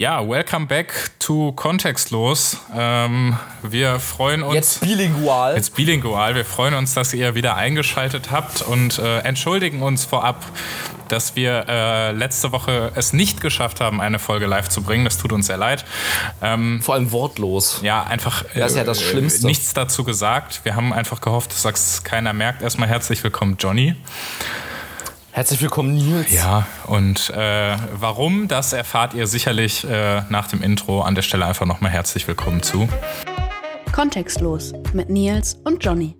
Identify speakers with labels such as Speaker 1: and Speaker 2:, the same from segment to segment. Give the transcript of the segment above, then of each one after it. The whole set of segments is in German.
Speaker 1: Ja, welcome back to Kontextlos. Ähm, wir freuen uns.
Speaker 2: Jetzt bilingual.
Speaker 1: Jetzt bilingual. Wir freuen uns, dass ihr wieder eingeschaltet habt und äh, entschuldigen uns vorab, dass wir äh, letzte Woche es nicht geschafft haben, eine Folge live zu bringen. Das tut uns sehr leid.
Speaker 2: Ähm, Vor allem wortlos.
Speaker 1: Ja, einfach.
Speaker 2: Äh, das ist ja das äh, Schlimmste.
Speaker 1: Nichts dazu gesagt. Wir haben einfach gehofft, dass das keiner merkt. Erstmal herzlich willkommen, Johnny.
Speaker 2: Herzlich willkommen, Nils.
Speaker 1: Ja, und äh, warum, das erfahrt ihr sicherlich äh, nach dem Intro. An der Stelle einfach nochmal herzlich willkommen zu.
Speaker 3: Kontextlos mit Nils und Johnny.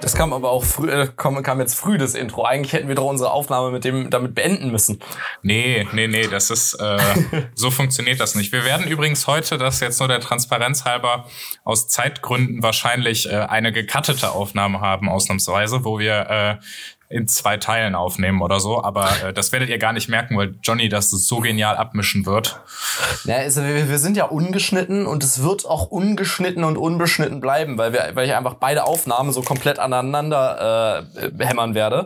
Speaker 2: Das kam aber auch früh, äh, kam, kam jetzt früh das Intro. Eigentlich hätten wir doch unsere Aufnahme mit dem damit beenden müssen.
Speaker 1: Nee, nee, nee, das ist äh, so funktioniert das nicht. Wir werden übrigens heute, das jetzt nur der Transparenz halber, aus Zeitgründen wahrscheinlich äh, eine gekattete Aufnahme haben, ausnahmsweise, wo wir äh, in zwei Teilen aufnehmen oder so. Aber äh, das werdet ihr gar nicht merken, weil Johnny das so genial abmischen wird.
Speaker 2: Ja, also wir, wir sind ja ungeschnitten und es wird auch ungeschnitten und unbeschnitten bleiben, weil, wir, weil ich einfach beide Aufnahmen so komplett aneinander äh, hämmern werde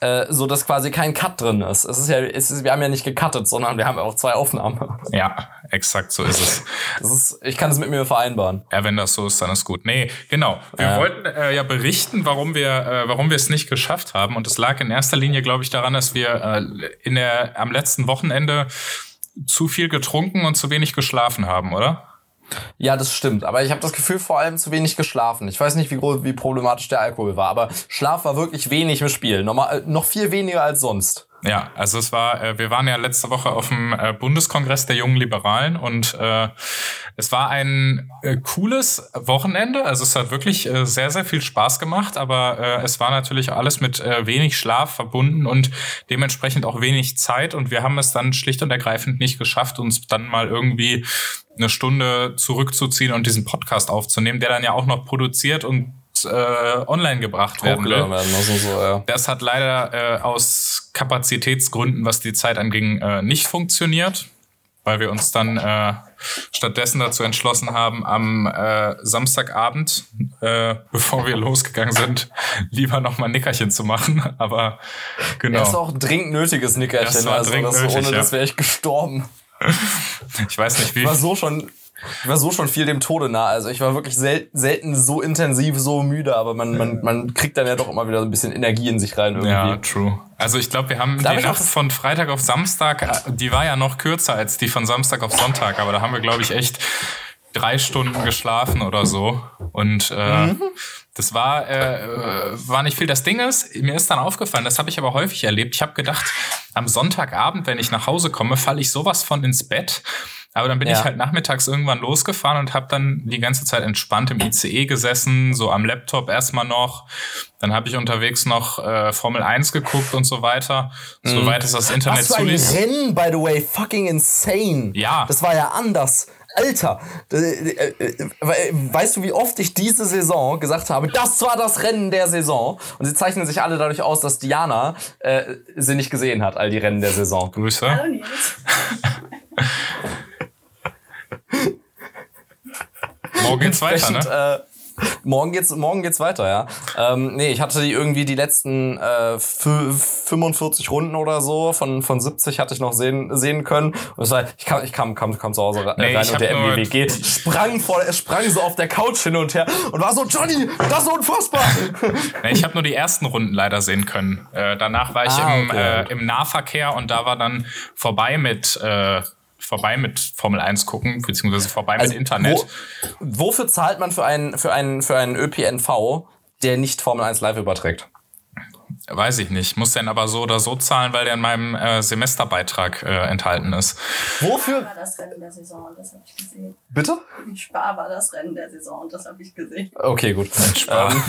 Speaker 2: äh, so dass quasi kein Cut drin ist. Es ist ja, es ist, wir haben ja nicht gecuttet, sondern wir haben auch zwei Aufnahmen.
Speaker 1: Ja, exakt so ist es.
Speaker 2: Das ist, ich kann es mit mir vereinbaren.
Speaker 1: Ja, wenn das so ist, dann ist gut. Nee, genau. Wir ja. wollten äh, ja berichten, warum wir, äh, warum wir es nicht geschafft haben. Und es lag in erster Linie, glaube ich, daran, dass wir äh, in der am letzten Wochenende zu viel getrunken und zu wenig geschlafen haben, oder?
Speaker 2: Ja, das stimmt. Aber ich habe das Gefühl, vor allem zu wenig geschlafen. Ich weiß nicht, wie, wie problematisch der Alkohol war, aber Schlaf war wirklich wenig im Spiel. Normal, noch viel weniger als sonst.
Speaker 1: Ja, also es war, äh, wir waren ja letzte Woche auf dem äh, Bundeskongress der jungen Liberalen und äh, es war ein äh, cooles Wochenende. Also es hat wirklich äh, sehr, sehr viel Spaß gemacht, aber äh, es war natürlich alles mit wenig Schlaf verbunden und dementsprechend auch wenig Zeit und wir haben es dann schlicht und ergreifend nicht geschafft, uns dann mal irgendwie eine Stunde zurückzuziehen und diesen Podcast aufzunehmen, der dann ja auch noch produziert und äh, online gebracht werden will. Werden, also so, ja. Das hat leider äh, aus Kapazitätsgründen, was die Zeit anging, äh, nicht funktioniert, weil wir uns dann äh, stattdessen dazu entschlossen haben, am äh, Samstagabend, äh, bevor wir losgegangen sind, lieber noch mal ein Nickerchen zu machen. Aber genau. Das
Speaker 2: ist auch ein dringend nötiges Nickerchen. Das war also, dringend das, nötig, ohne ja. das wäre ich gestorben.
Speaker 1: Ich weiß nicht, wie.
Speaker 2: Ich war so schon, ich war so schon viel dem Tode nah. Also ich war wirklich sel selten so intensiv, so müde, aber man, man, man kriegt dann ja doch immer wieder so ein bisschen Energie in sich rein irgendwie.
Speaker 1: Ja, true. Also ich glaube, wir haben Darf die Nacht von Freitag auf Samstag, die war ja noch kürzer als die von Samstag auf Sonntag, aber da haben wir, glaube ich, echt drei Stunden geschlafen oder so. Und äh, mhm. das war, äh, war nicht viel. Das Ding ist, mir ist dann aufgefallen, das habe ich aber häufig erlebt. Ich habe gedacht, am Sonntagabend, wenn ich nach Hause komme, falle ich sowas von ins Bett aber dann bin ja. ich halt nachmittags irgendwann losgefahren und habe dann die ganze Zeit entspannt im ICE gesessen, so am Laptop erstmal noch. Dann habe ich unterwegs noch äh, Formel 1 geguckt und so weiter. Mhm. Soweit ist das Internet
Speaker 2: Was für ein Rennen, by the way, fucking insane.
Speaker 1: Ja.
Speaker 2: Das war ja anders. Alter, äh, weißt du, wie oft ich diese Saison gesagt habe, das war das Rennen der Saison? Und sie zeichnen sich alle dadurch aus, dass Diana äh, sie nicht gesehen hat, all die Rennen der Saison.
Speaker 1: Grüße. Hallo Nils. Morgen geht's weiter, ne?
Speaker 2: Äh, morgen geht's, morgen geht's weiter, ja. Ähm, nee, ich hatte die irgendwie die letzten äh, 45 Runden oder so von, von 70 hatte ich noch sehen, sehen können. Und es war, ich kam, ich kam, kam, kam zu Hause rein nee, und der MWWG sprang vor, sprang so auf der Couch hin und her und war so, Johnny, das ist unfassbar.
Speaker 1: nee, ich habe nur die ersten Runden leider sehen können. Äh, danach war ich ah, im, okay. äh, im Nahverkehr und da war dann vorbei mit äh, vorbei mit Formel 1 gucken, beziehungsweise vorbei also mit Internet.
Speaker 2: Wo, wofür zahlt man für einen, für einen, für einen ÖPNV, der nicht Formel 1 live überträgt?
Speaker 1: Weiß ich nicht. Muss denn aber so oder so zahlen, weil der in meinem äh, Semesterbeitrag äh, enthalten ist.
Speaker 2: Wofür?
Speaker 4: war das Rennen der Saison, das habe ich gesehen.
Speaker 2: Bitte?
Speaker 4: Spar war das Rennen der Saison, das habe ich gesehen.
Speaker 2: Okay, gut.
Speaker 1: Spar. Ähm,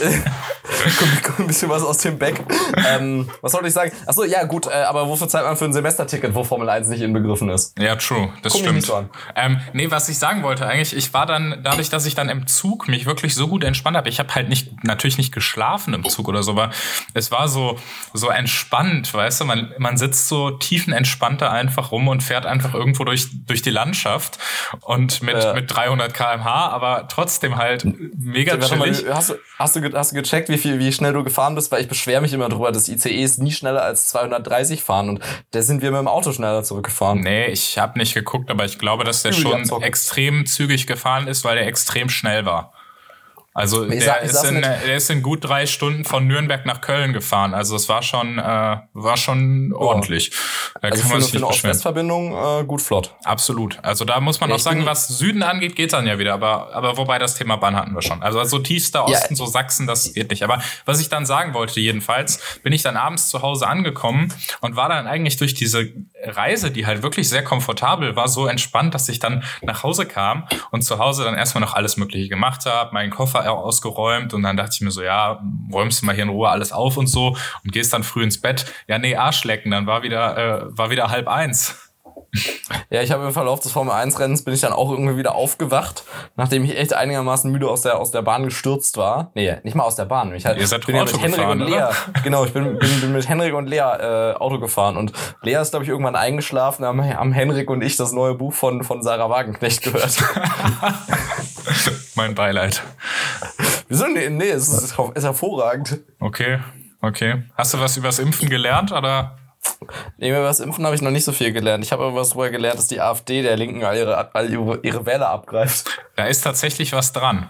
Speaker 2: kommt ein bisschen was aus dem Back. Ähm, was sollte ich sagen? Achso, ja, gut, äh, aber wofür zahlt man für ein Semesterticket, wo Formel 1 nicht inbegriffen ist?
Speaker 1: Ja, true, das Guck stimmt. So ähm, nee, was ich sagen wollte eigentlich, ich war dann, dadurch, dass ich dann im Zug mich wirklich so gut entspannt habe, ich habe halt nicht, natürlich nicht geschlafen im Zug oder so, aber es war so, so entspannt, weißt du, man, man sitzt so tiefenentspannter einfach rum und fährt einfach irgendwo durch, durch die Landschaft und mit, ja. mit 300 kmh, aber trotzdem halt mega chillig.
Speaker 2: Mal, hast, du, hast, du, hast du gecheckt, wie viel wie schnell du gefahren bist, weil ich beschwere mich immer drüber, dass ICEs nie schneller als 230 fahren und da sind wir mit dem Auto schneller zurückgefahren.
Speaker 1: Nee, ich habe nicht geguckt, aber ich glaube, dass der schon extrem zügig gefahren ist, weil er extrem schnell war. Also
Speaker 2: Ich
Speaker 1: der,
Speaker 2: sag-
Speaker 1: ist in, der ist in gut drei Stunden von Nürnberg nach Köln gefahren. Also es war schon, äh, war schon ordentlich. Da
Speaker 2: Also
Speaker 1: kann man sich nicht.
Speaker 2: Ost-West-Verbindung äh, gut flott.
Speaker 1: Absolut. Also da muss man
Speaker 2: Ja,
Speaker 1: auch sagen, was Süden angeht, geht dann ja wieder. Aber, aber wobei das Thema Bahn hatten wir schon. Also so tiefster
Speaker 2: Ja.
Speaker 1: Osten, so Sachsen, das geht nicht. Aber was ich dann sagen wollte, jedenfalls, bin ich dann abends zu Hause angekommen und war dann eigentlich durch diese Reise, die halt wirklich sehr komfortabel war, so entspannt, dass ich dann nach Hause kam und zu Hause dann erstmal noch alles Mögliche gemacht habe, meinen Koffer ausgeräumt und dann dachte ich mir so, ja, räumst du mal hier in Ruhe alles auf und so und gehst dann früh ins Bett. Ja, nee, Arschlecken, dann war wieder, äh, war wieder halb eins.
Speaker 2: Ja, ich habe im Verlauf des Formel 1 Rennens bin ich dann auch irgendwie wieder aufgewacht, nachdem ich echt einigermaßen müde aus der aus der Bahn gestürzt war. Nee, nicht mal aus der Bahn. Ich halt,
Speaker 1: Ihr seid
Speaker 2: bin ja mit Henrik
Speaker 1: gefahren,
Speaker 2: und Lea.
Speaker 1: oder?
Speaker 2: Genau, ich bin, bin, bin mit Henrik und Lea äh, Auto gefahren und Lea ist glaube ich irgendwann eingeschlafen, haben, haben Henrik und ich das neue Buch von von Sarah Wagenknecht gehört.
Speaker 1: mein Beileid.
Speaker 2: Wieso? Nee, nee, es ist, ist hervorragend.
Speaker 1: Okay, okay. Hast du was übers Impfen gelernt oder?
Speaker 2: Nee, über das Impfen habe ich noch nicht so viel gelernt. Ich habe aber was darüber gelernt, dass die AfD der Linken all ihre, all ihre, ihre Wähler abgreift.
Speaker 1: Da ist tatsächlich was dran.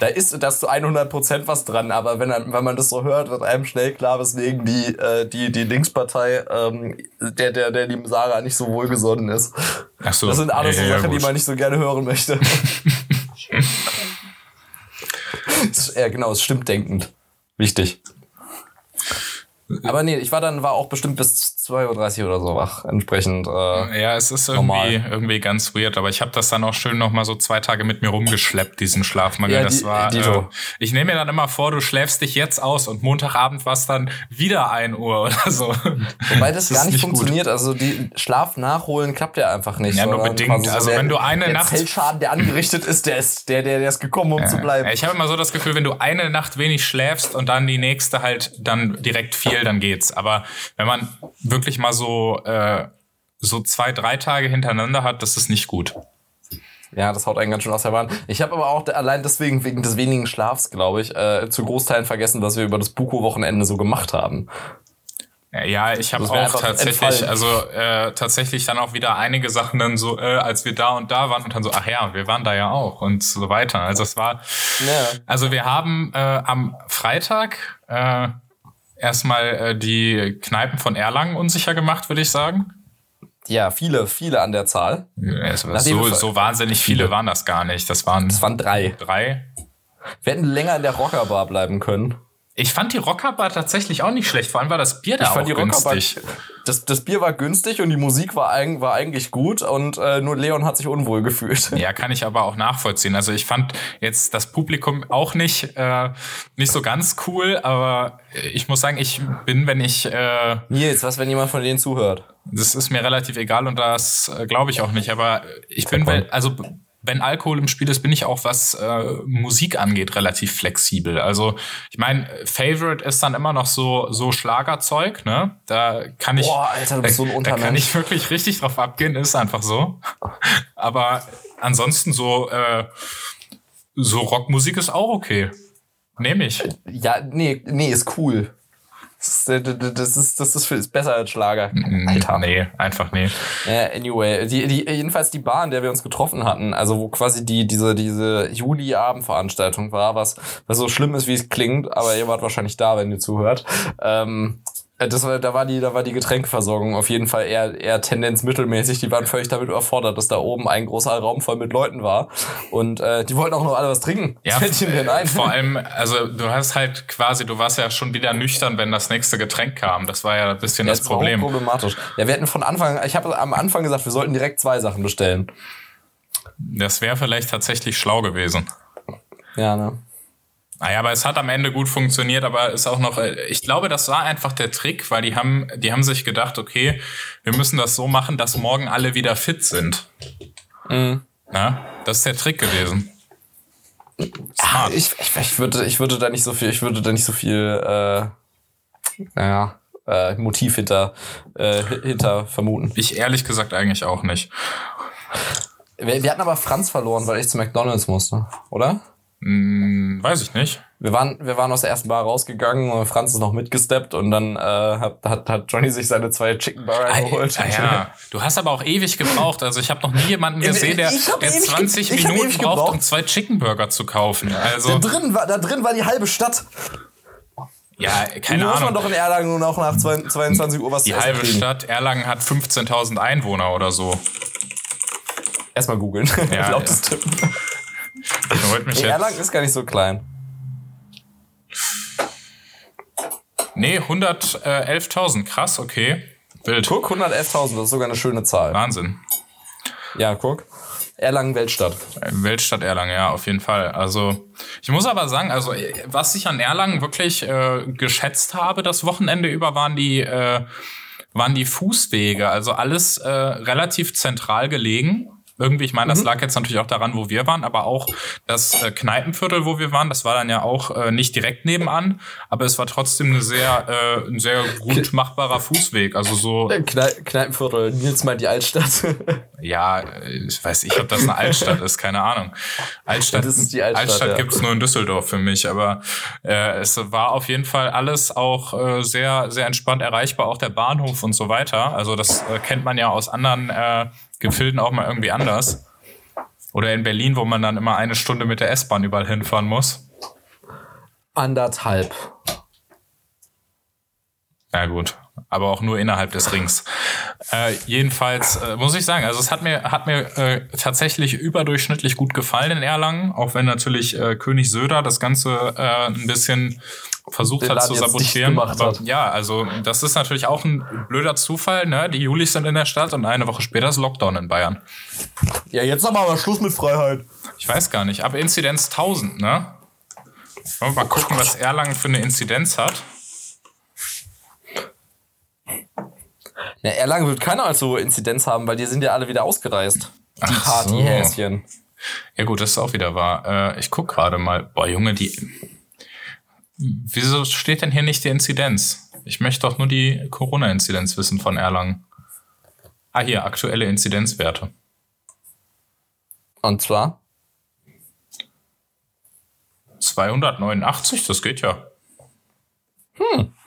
Speaker 2: Da ist das zu 100% was dran, aber wenn, wenn man das so hört, wird einem schnell klar, weswegen die, äh, die, die Linkspartei ähm, der, der, der lieben Sarah nicht so wohlgesonnen ist.
Speaker 1: Ach so.
Speaker 2: Das sind alles so
Speaker 1: ja, ja,
Speaker 2: Sachen, die
Speaker 1: gut.
Speaker 2: man nicht so gerne hören möchte. ja, genau, es stimmt denkend. Wichtig. Aber nee, ich war dann, war auch bestimmt bis 2.30 Uhr oder so wach. Entsprechend, äh,
Speaker 1: Ja, es ist irgendwie,
Speaker 2: Normal.
Speaker 1: irgendwie ganz weird, aber ich habe das dann auch schön noch mal so zwei Tage mit mir rumgeschleppt, diesen Schlafmangel.
Speaker 2: Ja,
Speaker 1: das
Speaker 2: die-
Speaker 1: war. Äh, ich nehme mir dann immer vor, du schläfst dich jetzt aus und Montagabend war es dann wieder 1 Uhr oder so.
Speaker 2: Wobei das, gar
Speaker 1: ist
Speaker 2: nicht,
Speaker 1: gut.
Speaker 2: funktioniert. Also die Schlaf nachholen klappt ja einfach nicht.
Speaker 1: Ja, nur bedingt.
Speaker 2: quasi
Speaker 1: Also
Speaker 2: der,
Speaker 1: wenn du eine
Speaker 2: der
Speaker 1: Nacht-
Speaker 2: Zellschaden, der angerichtet ist, der ist der, der, der ist gekommen, um zu bleiben.
Speaker 1: Ja, Ich habe immer so das Gefühl, wenn du eine Nacht wenig schläfst und dann die nächste halt dann direkt viel, dann geht's. Aber wenn man wirklich mal so, äh, so zwei, drei Tage hintereinander hat, das ist nicht gut.
Speaker 2: Ja, das haut einen ganz schön aus der Bahn. Ich habe aber auch allein deswegen, wegen des wenigen Schlafs, glaube ich, äh, zu Großteilen vergessen, was wir über das Buko-Wochenende so gemacht haben.
Speaker 1: Ja, ich habe auch tatsächlich,
Speaker 2: entfallen.
Speaker 1: also äh, tatsächlich dann auch wieder einige Sachen dann so, äh, als wir da und da waren und dann so, ach ja, wir waren da ja auch und so weiter. Also es war,
Speaker 2: Ja.
Speaker 1: also wir haben äh, am Freitag äh, erstmal äh, die Kneipen von Erlangen unsicher gemacht, würde ich sagen.
Speaker 2: Ja, viele, viele an der Zahl.
Speaker 1: Ja, so, so wahnsinnig viele waren das gar nicht. Das waren
Speaker 2: Es waren drei.
Speaker 1: drei.
Speaker 2: Wir hätten länger in der Rockerbar bleiben können.
Speaker 1: Ich fand die Rockerbar tatsächlich auch nicht schlecht. Vor allem war das Bier da
Speaker 2: Ich
Speaker 1: auch günstig.
Speaker 2: das, das Bier war günstig und die Musik war, war eigentlich gut und äh, nur Leon hat sich unwohl gefühlt.
Speaker 1: Ja, kann ich aber auch nachvollziehen. Also ich fand jetzt das Publikum auch nicht äh, nicht so ganz cool, aber ich muss sagen, ich bin, wenn ich äh,
Speaker 2: Nils, was, wenn jemand von denen zuhört?
Speaker 1: das ist mir relativ egal und das äh, glaube ich auch nicht. Aber ich bin, also wenn Alkohol im Spiel ist, bin ich auch, was äh, Musik angeht, relativ flexibel. Also ich meine, Favorite ist dann immer noch so so Schlagerzeug, ne? Da kann ich,
Speaker 2: Boah, Alter, du bist so ein
Speaker 1: da, da kann
Speaker 2: Untermensch.
Speaker 1: ich wirklich richtig drauf abgehen, ist einfach so. Aber ansonsten so äh, so Rockmusik ist auch okay. Nehme ich.
Speaker 2: Ja, nee, nee, ist cool. Das ist, das ist, das ist, ist besser als Schlager. Alter.
Speaker 1: Nee, einfach nee.
Speaker 2: Anyway, die, die, jedenfalls die Bar, in der wir uns getroffen hatten, also wo quasi die, diese, diese Juli-Abendveranstaltung war, was, was so schlimm ist, wie es klingt, aber ihr wart wahrscheinlich da, wenn ihr zuhört. Ähm, das war, da war die, da war die Getränkeversorgung auf jeden Fall eher, eher Tendenz mittelmäßig. Die waren völlig damit überfordert, dass da oben ein großer Raum voll mit Leuten war. Und äh, die wollten auch noch alle was trinken.
Speaker 1: Ja,
Speaker 2: was fällt ihnen denn ein?
Speaker 1: vor allem, also du hast halt quasi, du warst ja schon wieder nüchtern, wenn das nächste Getränk kam. Das war ja ein bisschen das
Speaker 2: Das war
Speaker 1: Problem.
Speaker 2: problematisch. Ja, wir hätten von Anfang, ich habe am Anfang gesagt, wir sollten direkt zwei Sachen bestellen.
Speaker 1: Das wäre vielleicht tatsächlich schlau gewesen.
Speaker 2: Ja, ne?
Speaker 1: Naja, aber es hat am Ende gut funktioniert, aber ist auch noch, äh, ich glaube, das war einfach der Trick, weil die haben, die haben sich gedacht, okay, wir müssen das so machen, dass morgen alle wieder fit sind.
Speaker 2: Mhm.
Speaker 1: Ja, das ist der Trick gewesen. Smart.
Speaker 2: Ich, ich, ich, würde, ich würde da nicht so viel, ich würde da nicht so viel, äh, naja, äh, Motiv hinter, äh, hinter vermuten.
Speaker 1: Ich ehrlich gesagt eigentlich auch nicht.
Speaker 2: Wir, wir hatten aber Franz verloren, weil ich zu McDonalds musste, oder?
Speaker 1: Hm, weiß ich nicht.
Speaker 2: wir waren, wir waren aus der ersten Bar rausgegangen und Franz ist noch mitgesteppt und dann äh, hat, hat, hat Johnny sich seine zwei Chicken Burger geholt.
Speaker 1: Ah, ja. Du hast aber auch ewig gebraucht. Also ich habe noch nie jemanden gesehen, der, der
Speaker 2: ewig
Speaker 1: 20
Speaker 2: ge- ich hab
Speaker 1: Minuten braucht,
Speaker 2: gebraucht.
Speaker 1: um zwei Chicken Burger zu kaufen. Also,
Speaker 2: da, drin war, da drin war die halbe Stadt.
Speaker 1: ja, keine
Speaker 2: Nur muss man
Speaker 1: Ahnung.
Speaker 2: doch in Erlangen nun auch nach 22 Uhr was
Speaker 1: Die
Speaker 2: zu essen
Speaker 1: halbe
Speaker 2: kriegen.
Speaker 1: Stadt Erlangen hat 15.000 Einwohner oder so.
Speaker 2: Erstmal googeln.
Speaker 1: Ja,
Speaker 2: Lautes Tippen. Erlangen ist gar nicht so klein.
Speaker 1: nee, 111.000. Krass, okay. Wild.
Speaker 2: Guck, 111.000, das ist sogar eine schöne Zahl.
Speaker 1: Wahnsinn.
Speaker 2: Ja, guck. Erlangen Weltstadt.
Speaker 1: Weltstadt Erlangen, ja, auf jeden Fall. Also, ich muss aber sagen, also, was ich an Erlangen wirklich äh, geschätzt habe, das Wochenende über, waren die, äh, waren die Fußwege. Also alles äh, relativ zentral gelegen. Irgendwie, ich meine, das lag jetzt natürlich auch daran, wo wir waren, aber auch das äh, Kneipenviertel, wo wir waren, das war dann ja auch äh, nicht direkt nebenan, aber es war trotzdem eine sehr, äh, ein sehr gut machbarer Fußweg. Also so,
Speaker 2: Knei Kneipenviertel, Nils meint die Altstadt.
Speaker 1: ja, äh, ich weiß nicht, ob das eine Altstadt ist, keine Ahnung. Altstadt,
Speaker 2: Das ist die Altstadt,
Speaker 1: Altstadt
Speaker 2: ja.
Speaker 1: gibt's nur in Düsseldorf für mich, aber äh, es war auf jeden Fall alles auch äh, sehr, sehr entspannt erreichbar, auch der Bahnhof und so weiter. Also das äh, kennt man ja aus anderen äh, Gefilden auch mal irgendwie anders. Oder in Berlin, wo man dann immer eine Stunde mit der S-Bahn überall hinfahren muss.
Speaker 2: Anderthalb.
Speaker 1: Ja gut, aber auch nur innerhalb des Rings. Äh, jedenfalls äh, muss ich sagen, also es hat mir hat mir äh, tatsächlich überdurchschnittlich gut gefallen in Erlangen, auch wenn natürlich äh, König Söder das Ganze äh, ein bisschen versucht hat zu sabotieren. Aber
Speaker 2: hat.
Speaker 1: ja, also das ist natürlich auch ein blöder Zufall. Ne? Die Julis sind in der Stadt und eine Woche später ist Lockdown in Bayern.
Speaker 2: Ja, jetzt aber mal Schluss mit Freiheit.
Speaker 1: Ich weiß gar nicht, aber Inzidenz 1000, ne? Wollen wir mal gucken, was Erlangen für eine Inzidenz hat.
Speaker 2: Ja, Erlangen wird keiner als so Inzidenz haben, weil die sind ja alle wieder ausgereist. Die
Speaker 1: Ach so.
Speaker 2: Partyhäschen.
Speaker 1: Ja gut, das ist auch wieder wahr. Äh, ich guck gerade mal. Boah, Junge, die. Wieso steht denn hier nicht die Inzidenz? Ich möchte doch nur die Corona-Inzidenz wissen von Erlangen. Ah, hier, aktuelle Inzidenzwerte.
Speaker 2: Und zwar?
Speaker 1: 289, das geht ja.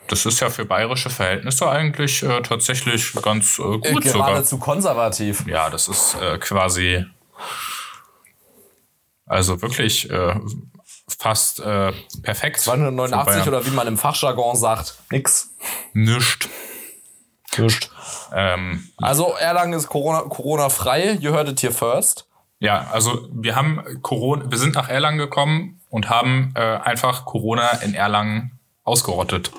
Speaker 1: Das ist ja für bayerische Verhältnisse eigentlich äh, tatsächlich ganz äh,
Speaker 2: Äh,
Speaker 1: gut sogar.
Speaker 2: geradezu konservativ.
Speaker 1: Ja, das ist äh, quasi. Also wirklich äh, fast äh, perfekt.
Speaker 2: 289
Speaker 1: Für Bayern.
Speaker 2: oder wie man im Fachjargon sagt, nix.
Speaker 1: Nischt.
Speaker 2: Nischt.
Speaker 1: Ähm,
Speaker 2: Also Erlangen ist Corona, Corona frei. You heard it here first.
Speaker 1: ja, also wir haben Corona, wir sind nach Erlangen gekommen und haben äh, einfach Corona in Erlangen ausgerottet.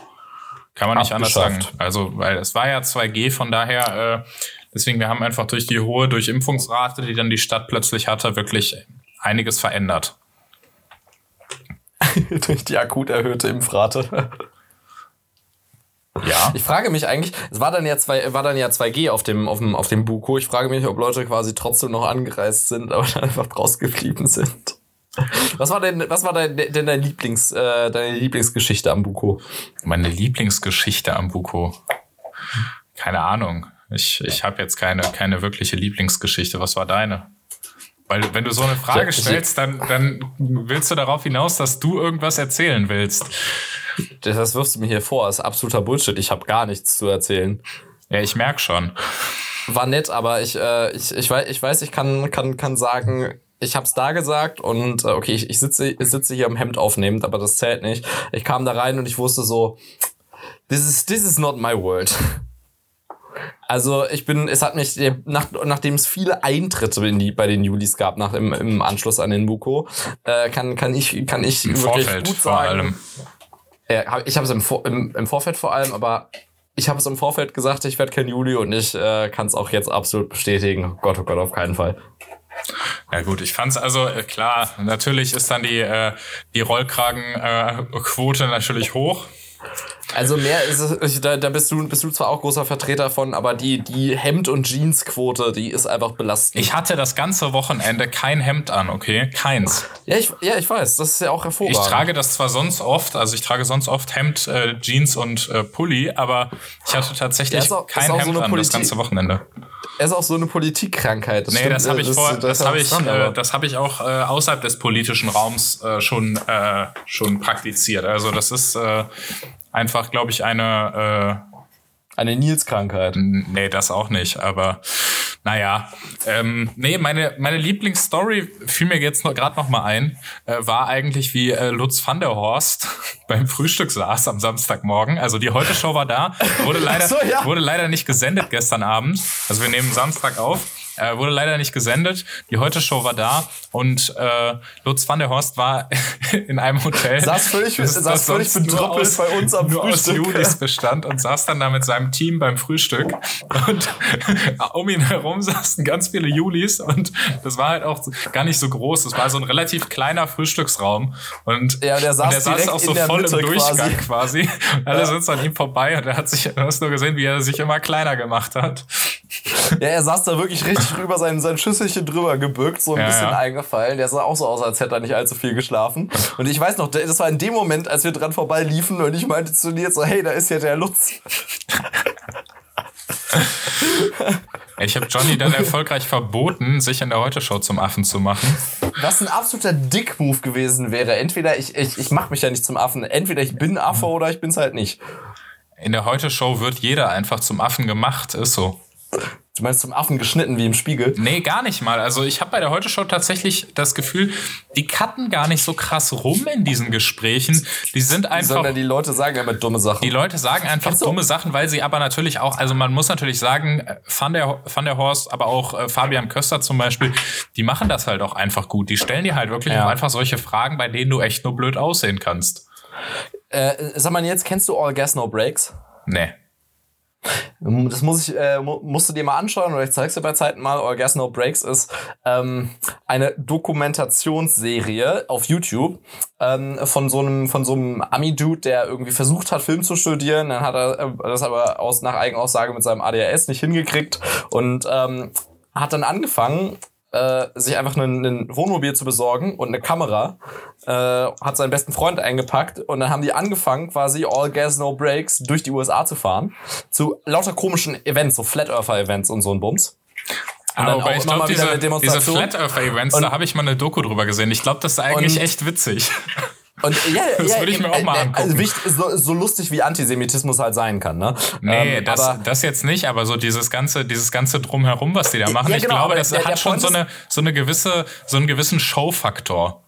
Speaker 1: Kann man nicht anders sagen. Also, weil es war ja 2G, von daher, äh, deswegen, wir haben einfach durch die hohe Durchimpfungsrate, die dann die Stadt plötzlich hatte, wirklich einiges verändert.
Speaker 2: Durch die akut erhöhte Impfrate.
Speaker 1: Ja.
Speaker 2: Ich frage mich eigentlich, es war dann ja zwei, war dann ja 2G auf dem, auf dem, auf dem Buko. Ich frage mich, ob Leute quasi trotzdem noch angereist sind, aber dann einfach rausgeblieben sind. Was war denn, was war dein, denn dein Lieblings, äh, deine Lieblingsgeschichte am Buko?
Speaker 1: Meine Lieblingsgeschichte am Buko. Keine Ahnung. Ich, ich habe jetzt keine, keine wirkliche Lieblingsgeschichte. Was war deine? Weil wenn du so eine Frage stellst, dann, dann willst du darauf hinaus, dass du irgendwas erzählen willst.
Speaker 2: Das wirfst du mir hier vor, ist absoluter Bullshit. Ich habe gar nichts zu erzählen.
Speaker 1: Ja, ich merk schon.
Speaker 2: War nett, aber ich, äh, ich, ich weiß, ich weiß, ich kann, kann, kann sagen, ich hab's da gesagt und äh, okay, ich, ich sitze, ich sitze hier am Hemd aufnehmend, aber das zählt nicht. Ich kam da rein und ich wusste so, this is, this is not my world. Also ich bin, es hat mich, nach, nachdem es viele Eintritte in die, bei den Julis gab, nach im, im Anschluss an den Buko, äh, kann, kann ich, kann ich
Speaker 1: Im
Speaker 2: wirklich
Speaker 1: Vorfeld
Speaker 2: gut
Speaker 1: vor
Speaker 2: sagen,
Speaker 1: allem.
Speaker 2: ja, ich habe es im, Vor- im, im Vorfeld vor allem, aber ich habe es im Vorfeld gesagt, ich werde kein Juli und ich äh, kann es auch jetzt absolut bestätigen. Oh Gott, oh Gott, auf keinen Fall.
Speaker 1: Ja gut, ich fand's also äh, klar, natürlich ist dann die, äh, die Rollkragenquote äh, Quote natürlich hoch.
Speaker 2: Also mehr ist es, ich- da, da bist du, bist du zwar auch großer Vertreter von, aber die, die Hemd- und Jeans-Quote, die ist einfach belastend.
Speaker 1: Ich hatte das ganze Wochenende kein Hemd an, okay? Keins.
Speaker 2: ja, ich, ja, ich weiß, das ist ja auch
Speaker 1: Ich
Speaker 2: hervorragend.
Speaker 1: trage das zwar sonst oft, also ich trage sonst oft Hemd, äh, Jeans und äh, Pulli, aber ich hatte
Speaker 2: Ja,
Speaker 1: tatsächlich
Speaker 2: ist auch-
Speaker 1: kein
Speaker 2: so
Speaker 1: Hemd
Speaker 2: eine
Speaker 1: an das
Speaker 2: Politik-
Speaker 1: ganze Wochenende.
Speaker 2: Er ist auch so eine Politikkrankheit.
Speaker 1: Das nee, stimmt, das habe ich, vor, das, das hab ich, äh, das hab ich auch äh, außerhalb des politischen Raums äh, schon, äh, schon praktiziert. Also das ist äh, einfach, glaube ich, eine... Äh,
Speaker 2: eine Nils-Krankheit.
Speaker 1: Nee, das auch nicht, aber naja. Ähm, nee, meine, meine Lieblingsstory fiel mir jetzt gerade noch mal ein, äh, war eigentlich, wie äh, Lutz van der Horst beim Frühstück saß am Samstagmorgen. Also die Heute-Show war da, wurde leider, so, ja. wurde leider nicht gesendet gestern Abend. Also wir nehmen Samstag auf. Äh, wurde leider nicht gesendet. Die Heute-Show war da und äh, Lutz van der Horst war in einem Hotel.
Speaker 2: Saß völlig, das, saß das völlig bedrüppelt bei uns am
Speaker 1: nur Frühstück. aus Julis bestand und saß dann da mit seinem Team beim Frühstück. Und um ihn herum saßen ganz viele Julis und das war halt auch gar nicht so groß. Das war so ein relativ kleiner Frühstücksraum. Und,
Speaker 2: ja, der saß,
Speaker 1: und der
Speaker 2: saß
Speaker 1: auch so voll Mitte im Durchgang quasi. quasi. Alle ja. sind an ihm vorbei und er hat sich, du hast nur gesehen, wie er sich immer kleiner gemacht hat.
Speaker 2: Ja, er saß da wirklich richtig drüber, sein, sein Schüsselchen drüber gebückt, so ein ja, bisschen ja. eingefallen. Der sah auch so aus, als hätte er nicht allzu viel geschlafen. Und ich weiß noch, das war in dem Moment, als wir dran vorbei liefen und ich meinte zu dir so, hey, da ist ja der Lutz.
Speaker 1: Ich habe Johnny dann erfolgreich verboten, sich in der Heute-Show zum Affen zu machen.
Speaker 2: Was ein absoluter Dick-Move gewesen wäre. Entweder ich, ich, ich mache mich ja nicht zum Affen. Entweder ich bin Affe oder ich bin's halt nicht.
Speaker 1: In der Heute-Show wird jeder einfach zum Affen gemacht, ist so.
Speaker 2: Du meinst zum Affen geschnitten wie im Spiegel?
Speaker 1: Nee, gar nicht mal. Also ich habe bei der Heute Show tatsächlich das Gefühl, die cutten gar nicht so krass rum in diesen Gesprächen. Die sind einfach.
Speaker 2: Sondern die Leute sagen immer dumme Sachen.
Speaker 1: Die Leute sagen einfach dumme Sachen, weil sie aber natürlich auch, also man muss natürlich sagen, Van der, Van der Horst, aber auch äh, Fabian Köster zum Beispiel, die machen das halt auch einfach gut. Die stellen dir halt wirklich ja. auch einfach solche Fragen, bei denen du echt nur blöd aussehen kannst.
Speaker 2: Äh, sag mal jetzt, kennst du All Gas No Breaks?
Speaker 1: Nee.
Speaker 2: Das muss ich, äh, musst du dir mal anschauen oder ich zeig's dir bei Zeiten mal. Or Gas No Breaks ist ähm, eine Dokumentationsserie auf YouTube ähm, von so einem von so einem Ami-Dude, der irgendwie versucht hat, Film zu studieren. Dann hat er äh, das aber aus nach Eigenaussage mit seinem ADHS nicht hingekriegt und ähm, hat dann angefangen äh, sich einfach ein Wohnmobil zu besorgen und eine Kamera, äh, hat seinen besten Freund eingepackt und dann haben die angefangen, quasi All Gas No Breaks durch die USA zu fahren, zu lauter komischen Events, so Flat Earther Events und so ein Bums.
Speaker 1: Und aber wobei ich glaube, diese, diese Flat Earther Events, da habe ich mal eine Doku drüber gesehen. Ich glaube, das ist eigentlich echt witzig.
Speaker 2: Und ja,
Speaker 1: das
Speaker 2: ja,
Speaker 1: würde ich mir auch mal äh, angucken.
Speaker 2: Also wichtig, so, so lustig wie Antisemitismus halt sein kann, ne?
Speaker 1: Nee, ähm, das, aber, das jetzt nicht, aber so dieses ganze, dieses ganze drumherum, was die da machen, ja, ich genau, glaube, das der, hat der schon so eine, so eine gewisse, so einen gewissen Showfaktor.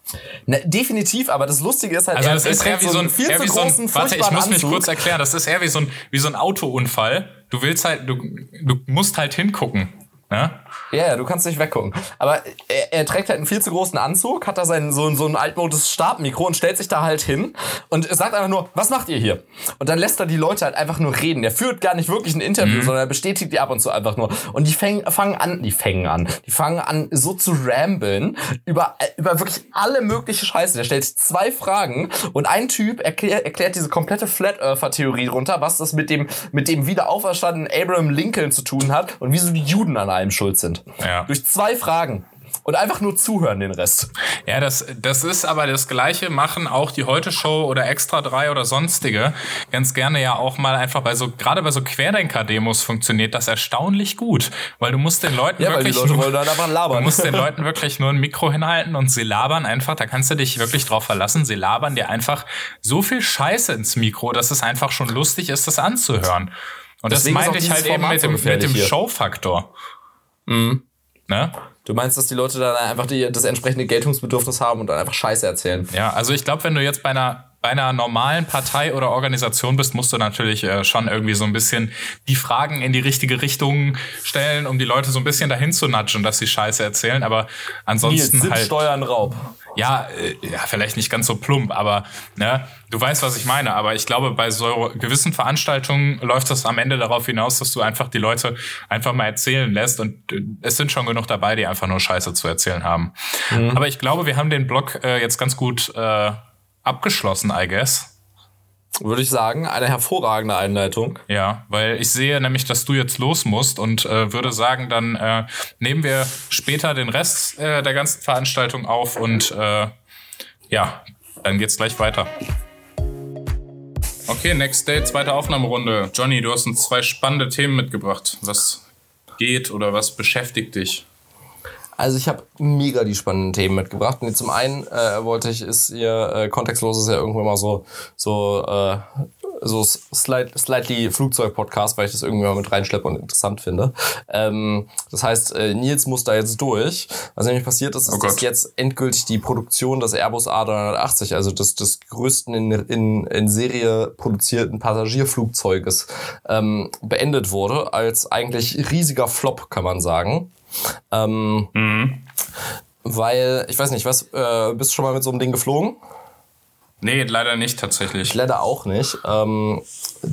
Speaker 2: Ne, definitiv, aber das Lustige ist halt,
Speaker 1: also das ist eher wie so ein, viel eher wie so ein, warte, ich muss mich kurz erklären, das ist eher wie so ein, wie so ein Autounfall. Du willst halt, du, du musst halt hingucken. Ne?
Speaker 2: Ja, du kannst nicht weggucken. Aber er, er, trägt halt einen viel zu großen Anzug, hat da sein, so, so ein altmodisches Stabmikro und stellt sich da halt hin und sagt einfach nur, was macht ihr hier? Und dann lässt er die Leute halt einfach nur reden. Der führt gar nicht wirklich ein Interview, mhm. sondern er bestätigt die ab und zu einfach nur. Und die fängen, fangen an, die fangen an, die fangen an so zu ramblen über, über wirklich alle mögliche Scheiße. Der stellt zwei Fragen und ein Typ erklär, erklärt diese komplette Flat Earther Theorie runter, was das mit dem, mit dem wieder auferstandenen Abraham Lincoln zu tun hat und wieso die Juden an allem schuld sind.
Speaker 1: Ja.
Speaker 2: Durch zwei Fragen. Und einfach nur zuhören den Rest.
Speaker 1: Ja, das, das ist aber das Gleiche, machen auch die Heute-Show oder Extra 3 oder sonstige ganz gerne ja auch mal einfach bei so, gerade bei so Querdenker-Demos funktioniert das erstaunlich gut. Weil du musst den Leuten ja, wirklich.
Speaker 2: Weil die Leute labern.
Speaker 1: Du musst den Leuten wirklich nur ein Mikro hinhalten und sie labern einfach, da kannst du dich wirklich drauf verlassen. Sie labern dir einfach so viel Scheiße ins Mikro, dass es einfach schon lustig ist, das anzuhören. Und Deswegen das meinte ich halt eben mit dem, mit dem Show-Faktor.
Speaker 2: Mhm. Ne? Du meinst, dass die Leute dann einfach die, das entsprechende Geltungsbedürfnis haben und dann einfach Scheiße erzählen?
Speaker 1: Ja, also ich glaube, wenn du jetzt bei einer bei einer normalen Partei oder Organisation bist, musst du natürlich äh, schon irgendwie so ein bisschen die Fragen in die richtige Richtung stellen, um die Leute so ein bisschen dahin zu nudgen, dass sie Scheiße erzählen. Aber ansonsten Nils, halt
Speaker 2: Steuern Raub.
Speaker 1: Ja, äh, ja, vielleicht nicht ganz so plump, aber ne, du weißt, was ich meine. Aber ich glaube, bei so gewissen Veranstaltungen läuft das am Ende darauf hinaus, dass du einfach die Leute einfach mal erzählen lässt. Und äh, es sind schon genug dabei, die einfach nur Scheiße zu erzählen haben. Mhm. Aber ich glaube, wir haben den Blog äh, jetzt ganz gut äh, abgeschlossen, I guess.
Speaker 2: Würde ich sagen, eine hervorragende Einleitung.
Speaker 1: Ja, weil ich sehe nämlich, dass du jetzt los musst und äh, würde sagen, dann äh, nehmen wir später den Rest äh, der ganzen Veranstaltung auf und äh, ja, dann geht's gleich weiter. Okay, Next Day, zweite Aufnahmerunde. Johnny, du hast uns zwei spannende Themen mitgebracht. Was geht oder was beschäftigt dich?
Speaker 2: Also ich habe mega die spannenden Themen mitgebracht. Und zum einen äh, wollte ich, ist ihr äh, kontextlos ist ja irgendwann mal so so äh, so slight, slightly Flugzeug-Podcast, weil ich das irgendwie mal mit reinschleppe und interessant finde. Ähm, das heißt, äh, Nils muss da jetzt durch. Was nämlich passiert ist, ist,
Speaker 1: Oh
Speaker 2: dass jetzt endgültig die Produktion des Airbus A380, also des, des größten in, in, in Serie produzierten Passagierflugzeuges, ähm, beendet wurde, als eigentlich riesiger Flop, kann man sagen. Ähm,
Speaker 1: Mhm.
Speaker 2: weil, ich weiß nicht, was, äh, bist du schon mal mit so einem Ding geflogen?
Speaker 1: Nee, leider nicht tatsächlich.
Speaker 2: Ich leider auch nicht. Ähm,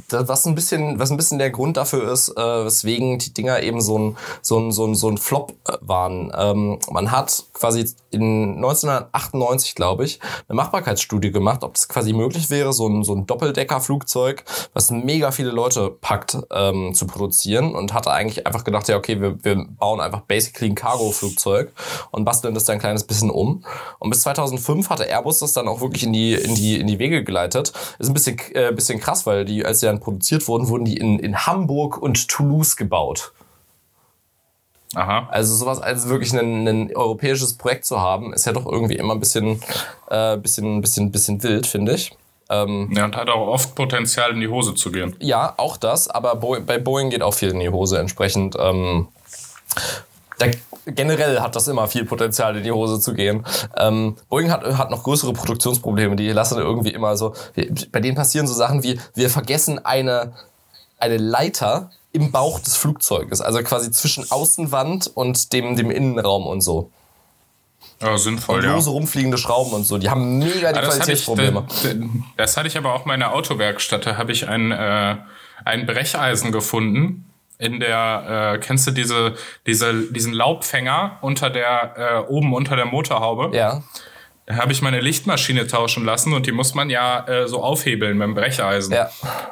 Speaker 2: das, was ein bisschen, was ein bisschen der Grund dafür ist, äh, weswegen die Dinger eben so ein, so ein, so ein, so ein Flop äh, waren. Ähm, man hat quasi in 1998, glaube ich, eine Machbarkeitsstudie gemacht, ob das quasi möglich wäre, so ein, so ein Doppeldeckerflugzeug, was mega viele Leute packt, ähm, zu produzieren und hatte eigentlich einfach gedacht, ja, okay, wir, wir bauen einfach basically ein Cargo-Flugzeug und basteln das dann ein kleines bisschen um. Und bis 2005 hatte Airbus das dann auch wirklich in die, in die, in die Wege geleitet. Ist ein bisschen, äh, bisschen krass, weil die, als die dann produziert wurden, wurden die in, in Hamburg und Toulouse gebaut.
Speaker 1: Aha.
Speaker 2: Also sowas als wirklich ein, ein europäisches Projekt zu haben, ist ja doch irgendwie immer ein bisschen, äh, bisschen, bisschen, bisschen wild, finde ich. Ähm,
Speaker 1: Ja, und hat auch oft Potenzial, in die Hose zu gehen.
Speaker 2: ja, auch das, aber Bo bei Boeing geht auch viel in die Hose entsprechend. Ähm, da, generell hat das immer viel Potenzial, in die Hose zu gehen. Ähm, Boeing hat, hat noch größere Produktionsprobleme, die lassen irgendwie immer so, bei denen passieren so Sachen wie, wir vergessen eine, eine Leiter im Bauch des Flugzeuges, also quasi zwischen Außenwand und dem, dem Innenraum und so.
Speaker 1: Ja, sinnvoll,
Speaker 2: Und
Speaker 1: ja.
Speaker 2: lose rumfliegende Schrauben und so, die haben mega die
Speaker 1: Ja, das, hatte ich,
Speaker 2: Qualitätsprobleme.
Speaker 1: das hatte ich aber auch in meiner Autowerkstatt. Da habe ich ein, äh, ein Brecheisen gefunden. In der, äh, kennst du diese, diese, diesen Laubfänger unter der, äh, oben unter der Motorhaube?
Speaker 2: Ja,
Speaker 1: Da habe ich meine Lichtmaschine tauschen lassen und die muss man ja äh, so aufhebeln mit dem Brecheisen.
Speaker 2: ja.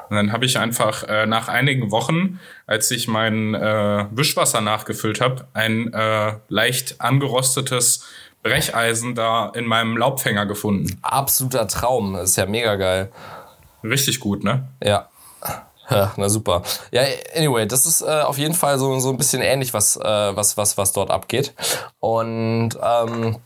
Speaker 1: Und dann habe ich einfach äh, nach einigen Wochen, als ich mein äh, Wischwasser nachgefüllt habe, ein äh, leicht angerostetes Brecheisen da in meinem Laubfänger gefunden.
Speaker 2: Absoluter Traum, ist ja mega geil.
Speaker 1: Richtig gut, ne?
Speaker 2: Ja. Ja, na super. Ja, anyway, das ist äh, auf jeden Fall so, so ein bisschen ähnlich, was, äh, was, was, was dort abgeht. Und ähm,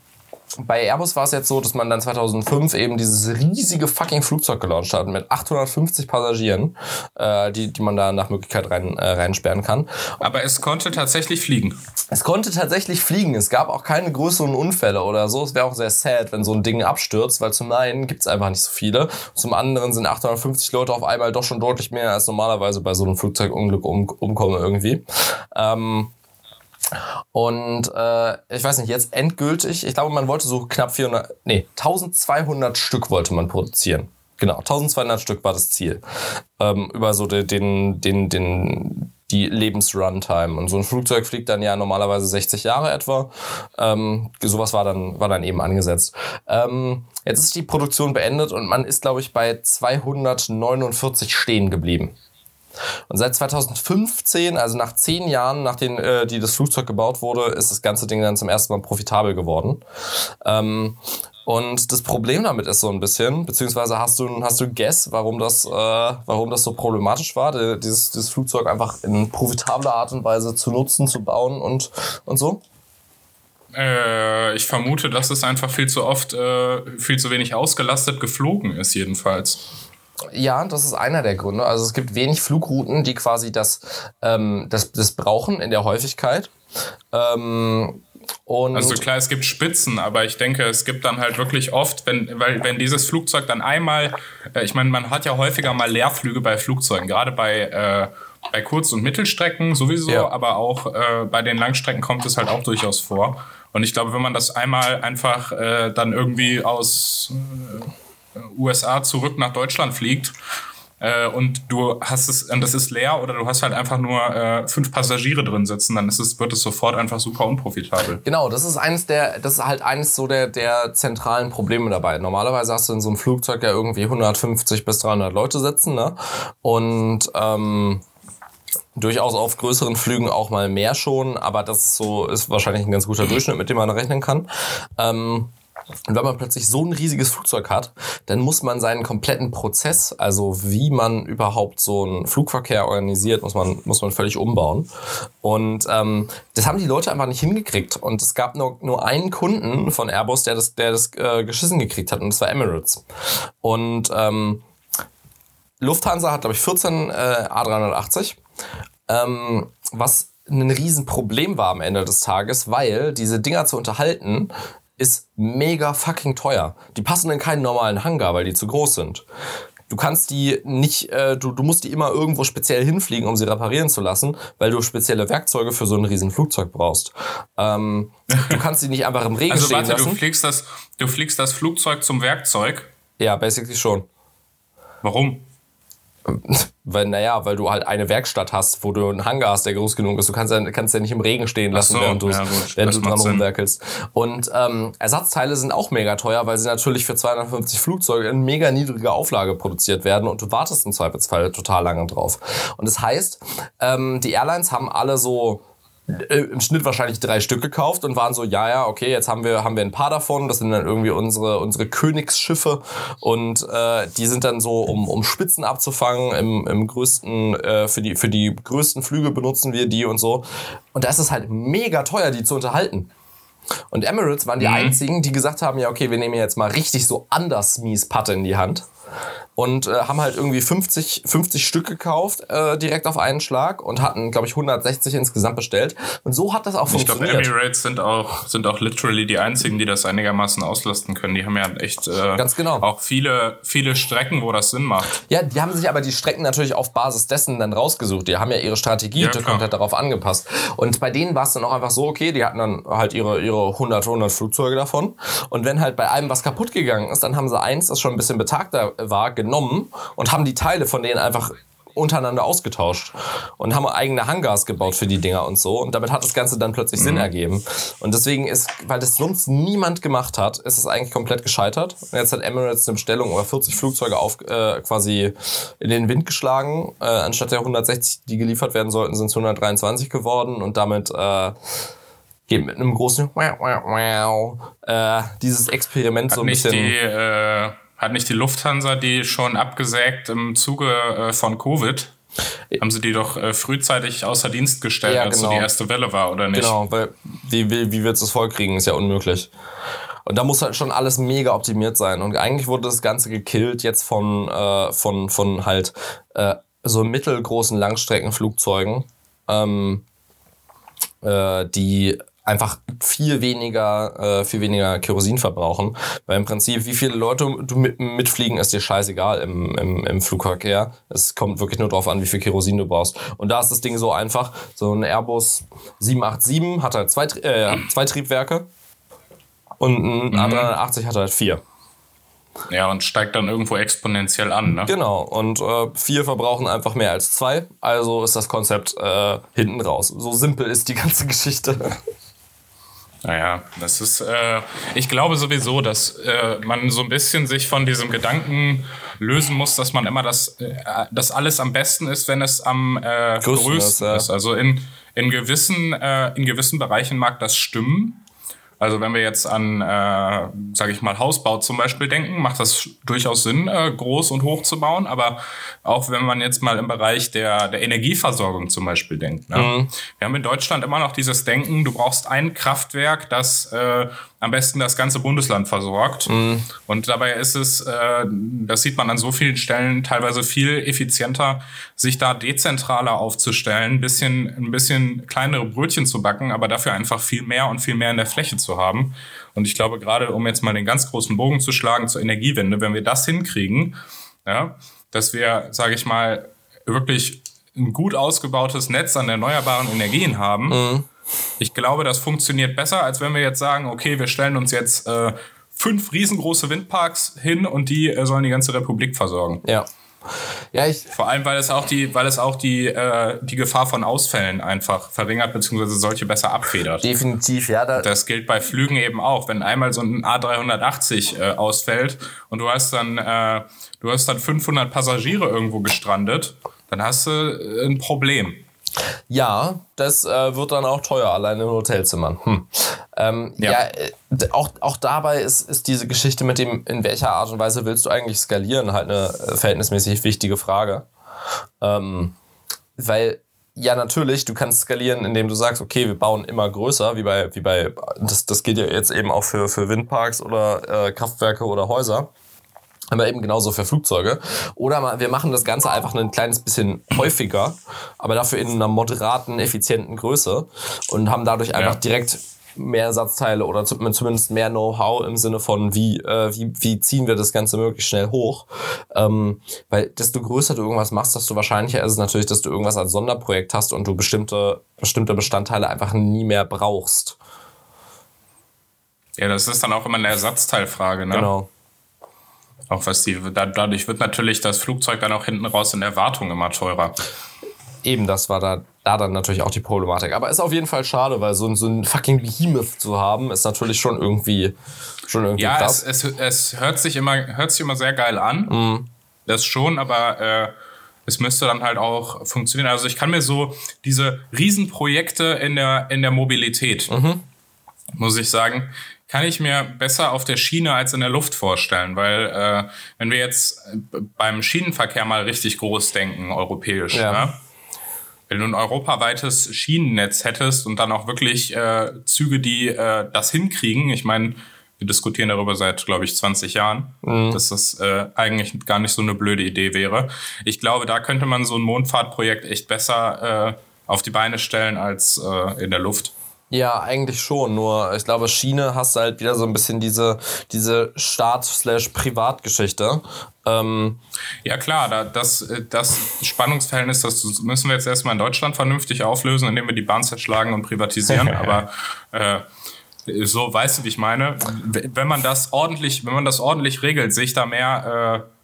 Speaker 2: bei Airbus war es jetzt so, dass man dann 2005 eben dieses riesige fucking Flugzeug gelauncht hat mit 850 Passagieren, äh, die, die man da nach Möglichkeit rein, äh, reinsperren kann.
Speaker 1: Aber es konnte tatsächlich fliegen.
Speaker 2: Es konnte tatsächlich fliegen. Es gab auch keine größeren Unfälle oder so. Es wäre auch sehr sad, wenn so ein Ding abstürzt, weil zum einen gibt's einfach nicht so viele. Zum anderen sind 850 Leute auf einmal doch schon deutlich mehr als normalerweise bei so einem Flugzeugunglück um, umkommen irgendwie. Ähm, und äh, ich weiß nicht, jetzt endgültig, ich glaube, man wollte so knapp 400, nee, 1200 Stück wollte man produzieren. Genau, 1200 Stück war das Ziel. Ähm, über so den, den, den, den, die Lebensruntime. Und so ein Flugzeug fliegt dann ja normalerweise 60 Jahre etwa. Ähm, sowas war dann, war dann eben angesetzt. Ähm, jetzt ist die Produktion beendet und man ist, glaube ich, bei 249 stehen geblieben. Und seit 2015, also nach zehn Jahren, nachdem äh, die das Flugzeug gebaut wurde, ist das ganze Ding dann zum ersten Mal profitabel geworden. Ähm, und das Problem damit ist so ein bisschen, beziehungsweise hast du, hast du Guess, warum das, äh, warum das so problematisch war, die, dieses, dieses Flugzeug einfach in profitabler Art und Weise zu nutzen, zu bauen und, und so?
Speaker 1: Äh, ich vermute, dass es einfach viel zu oft, äh, viel zu wenig ausgelastet geflogen ist, jedenfalls.
Speaker 2: Ja, das ist einer der Gründe. Also es gibt wenig Flugrouten, die quasi das, ähm, das, das brauchen in der Häufigkeit. Ähm, und
Speaker 1: Also klar, es gibt Spitzen, aber ich denke, es gibt dann halt wirklich oft, wenn, weil, wenn dieses Flugzeug dann einmal, äh, ich meine, man hat ja häufiger mal Leerflüge bei Flugzeugen, gerade bei, äh, bei Kurz- und Mittelstrecken sowieso,
Speaker 2: Ja.
Speaker 1: aber auch äh, bei den Langstrecken kommt es halt auch durchaus vor. Und ich glaube, wenn man das einmal einfach äh, dann irgendwie aus äh, USA zurück nach Deutschland fliegt, äh, und du hast es, und das ist leer oder du hast halt einfach nur äh, fünf Passagiere drin sitzen, dann ist es, wird es sofort einfach super unprofitabel.
Speaker 2: Genau, das ist eines der, das ist halt eines so der, der zentralen Probleme dabei. Normalerweise hast du in so einem Flugzeug ja irgendwie 150 bis 300 Leute sitzen, ne? Und ähm, durchaus auf größeren Flügen auch mal mehr schon, aber das ist so ist wahrscheinlich ein ganz guter Durchschnitt, mit dem man rechnen kann. Ähm, Und wenn man plötzlich so ein riesiges Flugzeug hat, dann muss man seinen kompletten Prozess, also wie man überhaupt so einen Flugverkehr organisiert, muss man, muss man völlig umbauen. Und ähm, das haben die Leute einfach nicht hingekriegt. Und es gab nur, nur einen Kunden von Airbus, der das, der das äh, geschissen gekriegt hat, und das war Emirates. Und ähm, Lufthansa hat, glaube ich, 14 äh, A380, ähm, was ein Riesenproblem war am Ende des Tages, weil diese Dinger zu unterhalten ist mega fucking teuer. Die passen in keinen normalen Hangar, weil die zu groß sind. Du kannst die nicht, äh, du, du musst die immer irgendwo speziell hinfliegen, um sie reparieren zu lassen, weil du spezielle Werkzeuge für so ein riesen Flugzeug brauchst. Ähm, du kannst die nicht einfach im Regen
Speaker 1: Also
Speaker 2: stehen
Speaker 1: warte,
Speaker 2: lassen.
Speaker 1: du fliegst, das, du fliegst das Flugzeug zum Werkzeug.
Speaker 2: Ja, basically schon.
Speaker 1: Warum?
Speaker 2: Weil, naja, weil du halt eine Werkstatt hast, wo du einen Hangar hast, der groß genug ist. Du kannst ja, kannst ja nicht im Regen stehen lassen,
Speaker 1: so,
Speaker 2: während,
Speaker 1: ja gut,
Speaker 2: während du dran
Speaker 1: Sinn.
Speaker 2: rumwerkelst. Und ähm, Ersatzteile sind auch mega teuer, weil sie natürlich für 250 Flugzeuge in mega niedriger Auflage produziert werden und du wartest im Zweifelsfall total lange drauf. Und das heißt, ähm, die Airlines haben alle so im Schnitt wahrscheinlich drei Stück gekauft und waren so, ja, ja, okay, jetzt haben wir, haben wir ein paar davon. Das sind dann irgendwie unsere, unsere Königsschiffe und äh, die sind dann so, um, um Spitzen abzufangen, im, im größten, äh, für, die, für die größten Flüge benutzen wir die und so. Und da ist es halt mega teuer, die zu unterhalten. Und Emirates waren die einzigen, die gesagt haben, ja, okay, wir nehmen jetzt mal richtig so anders mies Patte in die Hand. Und äh, haben halt irgendwie 50, 50 Stück gekauft, äh, direkt auf einen Schlag und hatten, glaube ich, 160 insgesamt bestellt. Und so hat das auch
Speaker 1: Ich glaube,
Speaker 2: funktioniert.
Speaker 1: Emirates sind auch, sind auch literally die einzigen, die das einigermaßen auslasten können. Die haben ja echt äh,
Speaker 2: Ganz genau.
Speaker 1: auch viele, viele Strecken, wo das Sinn macht.
Speaker 2: Ja, die haben sich aber die Strecken natürlich auf Basis dessen dann rausgesucht. Die haben ja ihre Strategie
Speaker 1: Ja,
Speaker 2: komplett darauf angepasst. Und bei denen war es dann auch einfach so, okay, die hatten dann halt ihre, ihre 100, 100 Flugzeuge davon. Und wenn halt bei einem was kaputt gegangen ist, dann haben sie eins, das schon ein bisschen betagter war, genommen und haben die Teile von denen einfach untereinander ausgetauscht und haben eigene Hangars gebaut für die Dinger und so. Und damit hat das Ganze dann plötzlich Sinn ergeben. Und deswegen ist, weil das sonst niemand gemacht hat, ist es eigentlich komplett gescheitert. Und jetzt hat Emirates eine Bestellung über 40 Flugzeuge auf, äh, quasi in den Wind geschlagen. Äh, anstatt der 160, die geliefert werden sollten, sind es 123 geworden. Und damit äh, geht mit einem großen wow, wow, wow, äh, dieses Experiment so
Speaker 1: Hat
Speaker 2: ein
Speaker 1: nicht,
Speaker 2: bisschen...
Speaker 1: die, äh, hat nicht die Lufthansa die schon abgesägt im Zuge äh, von Covid? Haben sie die doch äh, frühzeitig außer Dienst gestellt,
Speaker 2: Ja,
Speaker 1: als so
Speaker 2: genau.
Speaker 1: die erste Welle war, oder nicht?
Speaker 2: Genau, weil wie, wie, wie du es vollkriegen? Ist ja unmöglich. Und da muss halt schon alles mega optimiert sein. Und eigentlich wurde das Ganze gekillt jetzt von, äh, von, von halt äh, so mittelgroßen Langstreckenflugzeugen, ähm, äh, die einfach viel weniger, äh, viel weniger Kerosin verbrauchen. Weil im Prinzip, wie viele Leute du mit, mitfliegen, ist dir scheißegal im, im, im Flugverkehr. Es kommt wirklich nur darauf an, wie viel Kerosin du brauchst. Und da ist das Ding so einfach. So ein Airbus 787 hat halt zwei, äh, zwei Triebwerke und ein A380 hat halt vier.
Speaker 1: Ja, und steigt dann irgendwo exponentiell an, ne?
Speaker 2: Genau, und äh, vier verbrauchen einfach mehr als zwei. Also ist das Konzept äh, hinten raus. So simpel ist die ganze Geschichte.
Speaker 1: Naja, das ist, äh, ich glaube sowieso, dass äh, man so ein bisschen sich von diesem Gedanken lösen muss, dass man immer das, äh, das alles am besten ist, wenn es am äh,
Speaker 2: Größten ist, ja.
Speaker 1: Also in, in, gewissen, äh, in gewissen Bereichen mag das stimmen. Also wenn wir jetzt an, äh, sage ich mal, Hausbau zum Beispiel denken, macht das durchaus Sinn, äh, groß und hoch zu bauen. Aber auch wenn man jetzt mal im Bereich der, der Energieversorgung zum Beispiel denkt. Ne? Wir haben in Deutschland immer noch dieses Denken, du brauchst ein Kraftwerk, das äh, am besten das ganze Bundesland versorgt. Und dabei ist es, äh, das sieht man an so vielen Stellen, teilweise viel effizienter, sich da dezentraler aufzustellen, ein bisschen, ein bisschen kleinere Brötchen zu backen, aber dafür einfach viel mehr und viel mehr in der Fläche zu haben. Und ich glaube, gerade um jetzt mal den ganz großen Bogen zu schlagen zur Energiewende, wenn wir das hinkriegen, ja, dass wir, sage ich mal, wirklich ein gut ausgebautes Netz an erneuerbaren Energien haben, ich glaube, das funktioniert besser, als wenn wir jetzt sagen, okay, wir stellen uns jetzt äh, fünf riesengroße Windparks hin und die äh, sollen die ganze Republik versorgen.
Speaker 2: Ja. Ja, ich,
Speaker 1: Vor allem, weil es auch die, weil es auch die, äh, die Gefahr von Ausfällen einfach verringert, beziehungsweise solche besser abfedert.
Speaker 2: definitiv, ja. Da,
Speaker 1: Das gilt bei Flügen eben auch. Wenn einmal so ein A380 äh, ausfällt und du hast dann, äh, du hast dann 500 Passagiere irgendwo gestrandet, dann hast du äh, ein Problem.
Speaker 2: Ja, das äh, wird dann auch teuer, allein in Hotelzimmern. Hm. Ähm, ja,
Speaker 1: Ja.
Speaker 2: äh, auch, auch dabei ist, ist diese Geschichte mit dem, in welcher Art und Weise willst du eigentlich skalieren, halt eine äh, verhältnismäßig wichtige Frage. Ähm, weil, ja, natürlich, du kannst skalieren, indem du sagst, okay, wir bauen immer größer, wie bei, wie bei, das, das gilt ja jetzt eben auch für, für Windparks oder äh, Kraftwerke oder Häuser aber eben genauso für Flugzeuge. Oder wir machen das Ganze einfach ein kleines bisschen häufiger, aber dafür in einer moderaten, effizienten Größe und haben dadurch einfach
Speaker 1: Ja.
Speaker 2: direkt mehr Ersatzteile oder zum- zumindest mehr Know-how im Sinne von, wie, äh, wie, wie ziehen wir das Ganze möglichst schnell hoch. Ähm, weil desto größer du irgendwas machst, desto wahrscheinlicher ist es natürlich, dass du irgendwas als Sonderprojekt hast und du bestimmte, bestimmte Bestandteile einfach nie mehr brauchst.
Speaker 1: Ja, das ist dann auch immer eine Ersatzteilfrage, ne?
Speaker 2: Genau.
Speaker 1: Auch was die, da, dadurch wird natürlich das Flugzeug dann auch hinten raus in der Wartung immer teurer.
Speaker 2: Eben, das war da, da dann natürlich auch die Problematik. Aber ist auf jeden Fall schade, weil so, ein- so ein fucking Behemoth zu haben, ist natürlich schon irgendwie, schon irgendwie
Speaker 1: Ja,
Speaker 2: krass.
Speaker 1: es, es, es hört sich immer, hört sich immer sehr geil an.
Speaker 2: Mhm.
Speaker 1: Das schon, aber äh, es müsste dann halt auch funktionieren. Also ich kann mir so diese Riesenprojekte in der, in der Mobilität,
Speaker 2: Mhm.
Speaker 1: muss ich sagen, kann ich mir besser auf der Schiene als in der Luft vorstellen, weil äh, wenn wir jetzt äh, beim Schienenverkehr mal richtig groß denken, europäisch,
Speaker 2: Ja.
Speaker 1: ne? wenn du ein europaweites Schienennetz hättest und dann auch wirklich äh, Züge, die äh, das hinkriegen, ich meine, wir diskutieren darüber seit, glaube ich, 20 Jahren, dass das äh, eigentlich gar nicht so eine blöde Idee wäre. Ich glaube, da könnte man so ein Mondfahrtprojekt echt besser äh, auf die Beine stellen als äh, in der Luft.
Speaker 2: Ja, eigentlich schon. Nur ich glaube, Schiene hast du halt wieder so ein bisschen diese, diese Staat-Privat-Geschichte. Ähm,
Speaker 1: Ja klar, da, das, äh, das Spannungsverhältnis, das müssen wir jetzt erstmal in Deutschland vernünftig auflösen, indem wir die Bahn zerschlagen und privatisieren. Aber äh, so weißt du, wie ich meine. Wenn man das ordentlich, wenn man das ordentlich regelt, sehe ich da mehr, äh,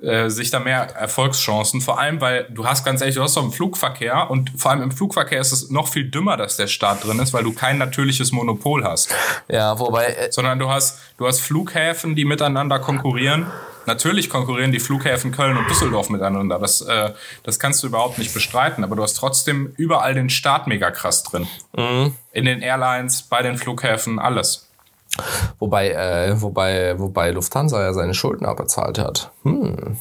Speaker 1: äh, sehe ich da mehr Erfolgschancen. Vor allem, weil du hast ganz ehrlich, du hast doch im Flugverkehr und vor allem im Flugverkehr ist es noch viel dümmer, dass der Staat drin ist, weil du kein natürliches Monopol hast
Speaker 2: ja, wobei, äh,
Speaker 1: sondern du hast, du hast Flughäfen, die miteinander konkurrieren. Natürlich konkurrieren die Flughäfen Köln und Düsseldorf miteinander. Das, äh, das kannst du überhaupt nicht bestreiten. Aber du hast trotzdem überall den Staat mega krass drin. In den Airlines, bei den Flughäfen, alles.
Speaker 2: Wobei, äh, wobei, wobei Lufthansa ja seine Schulden abbezahlt hat. Hm.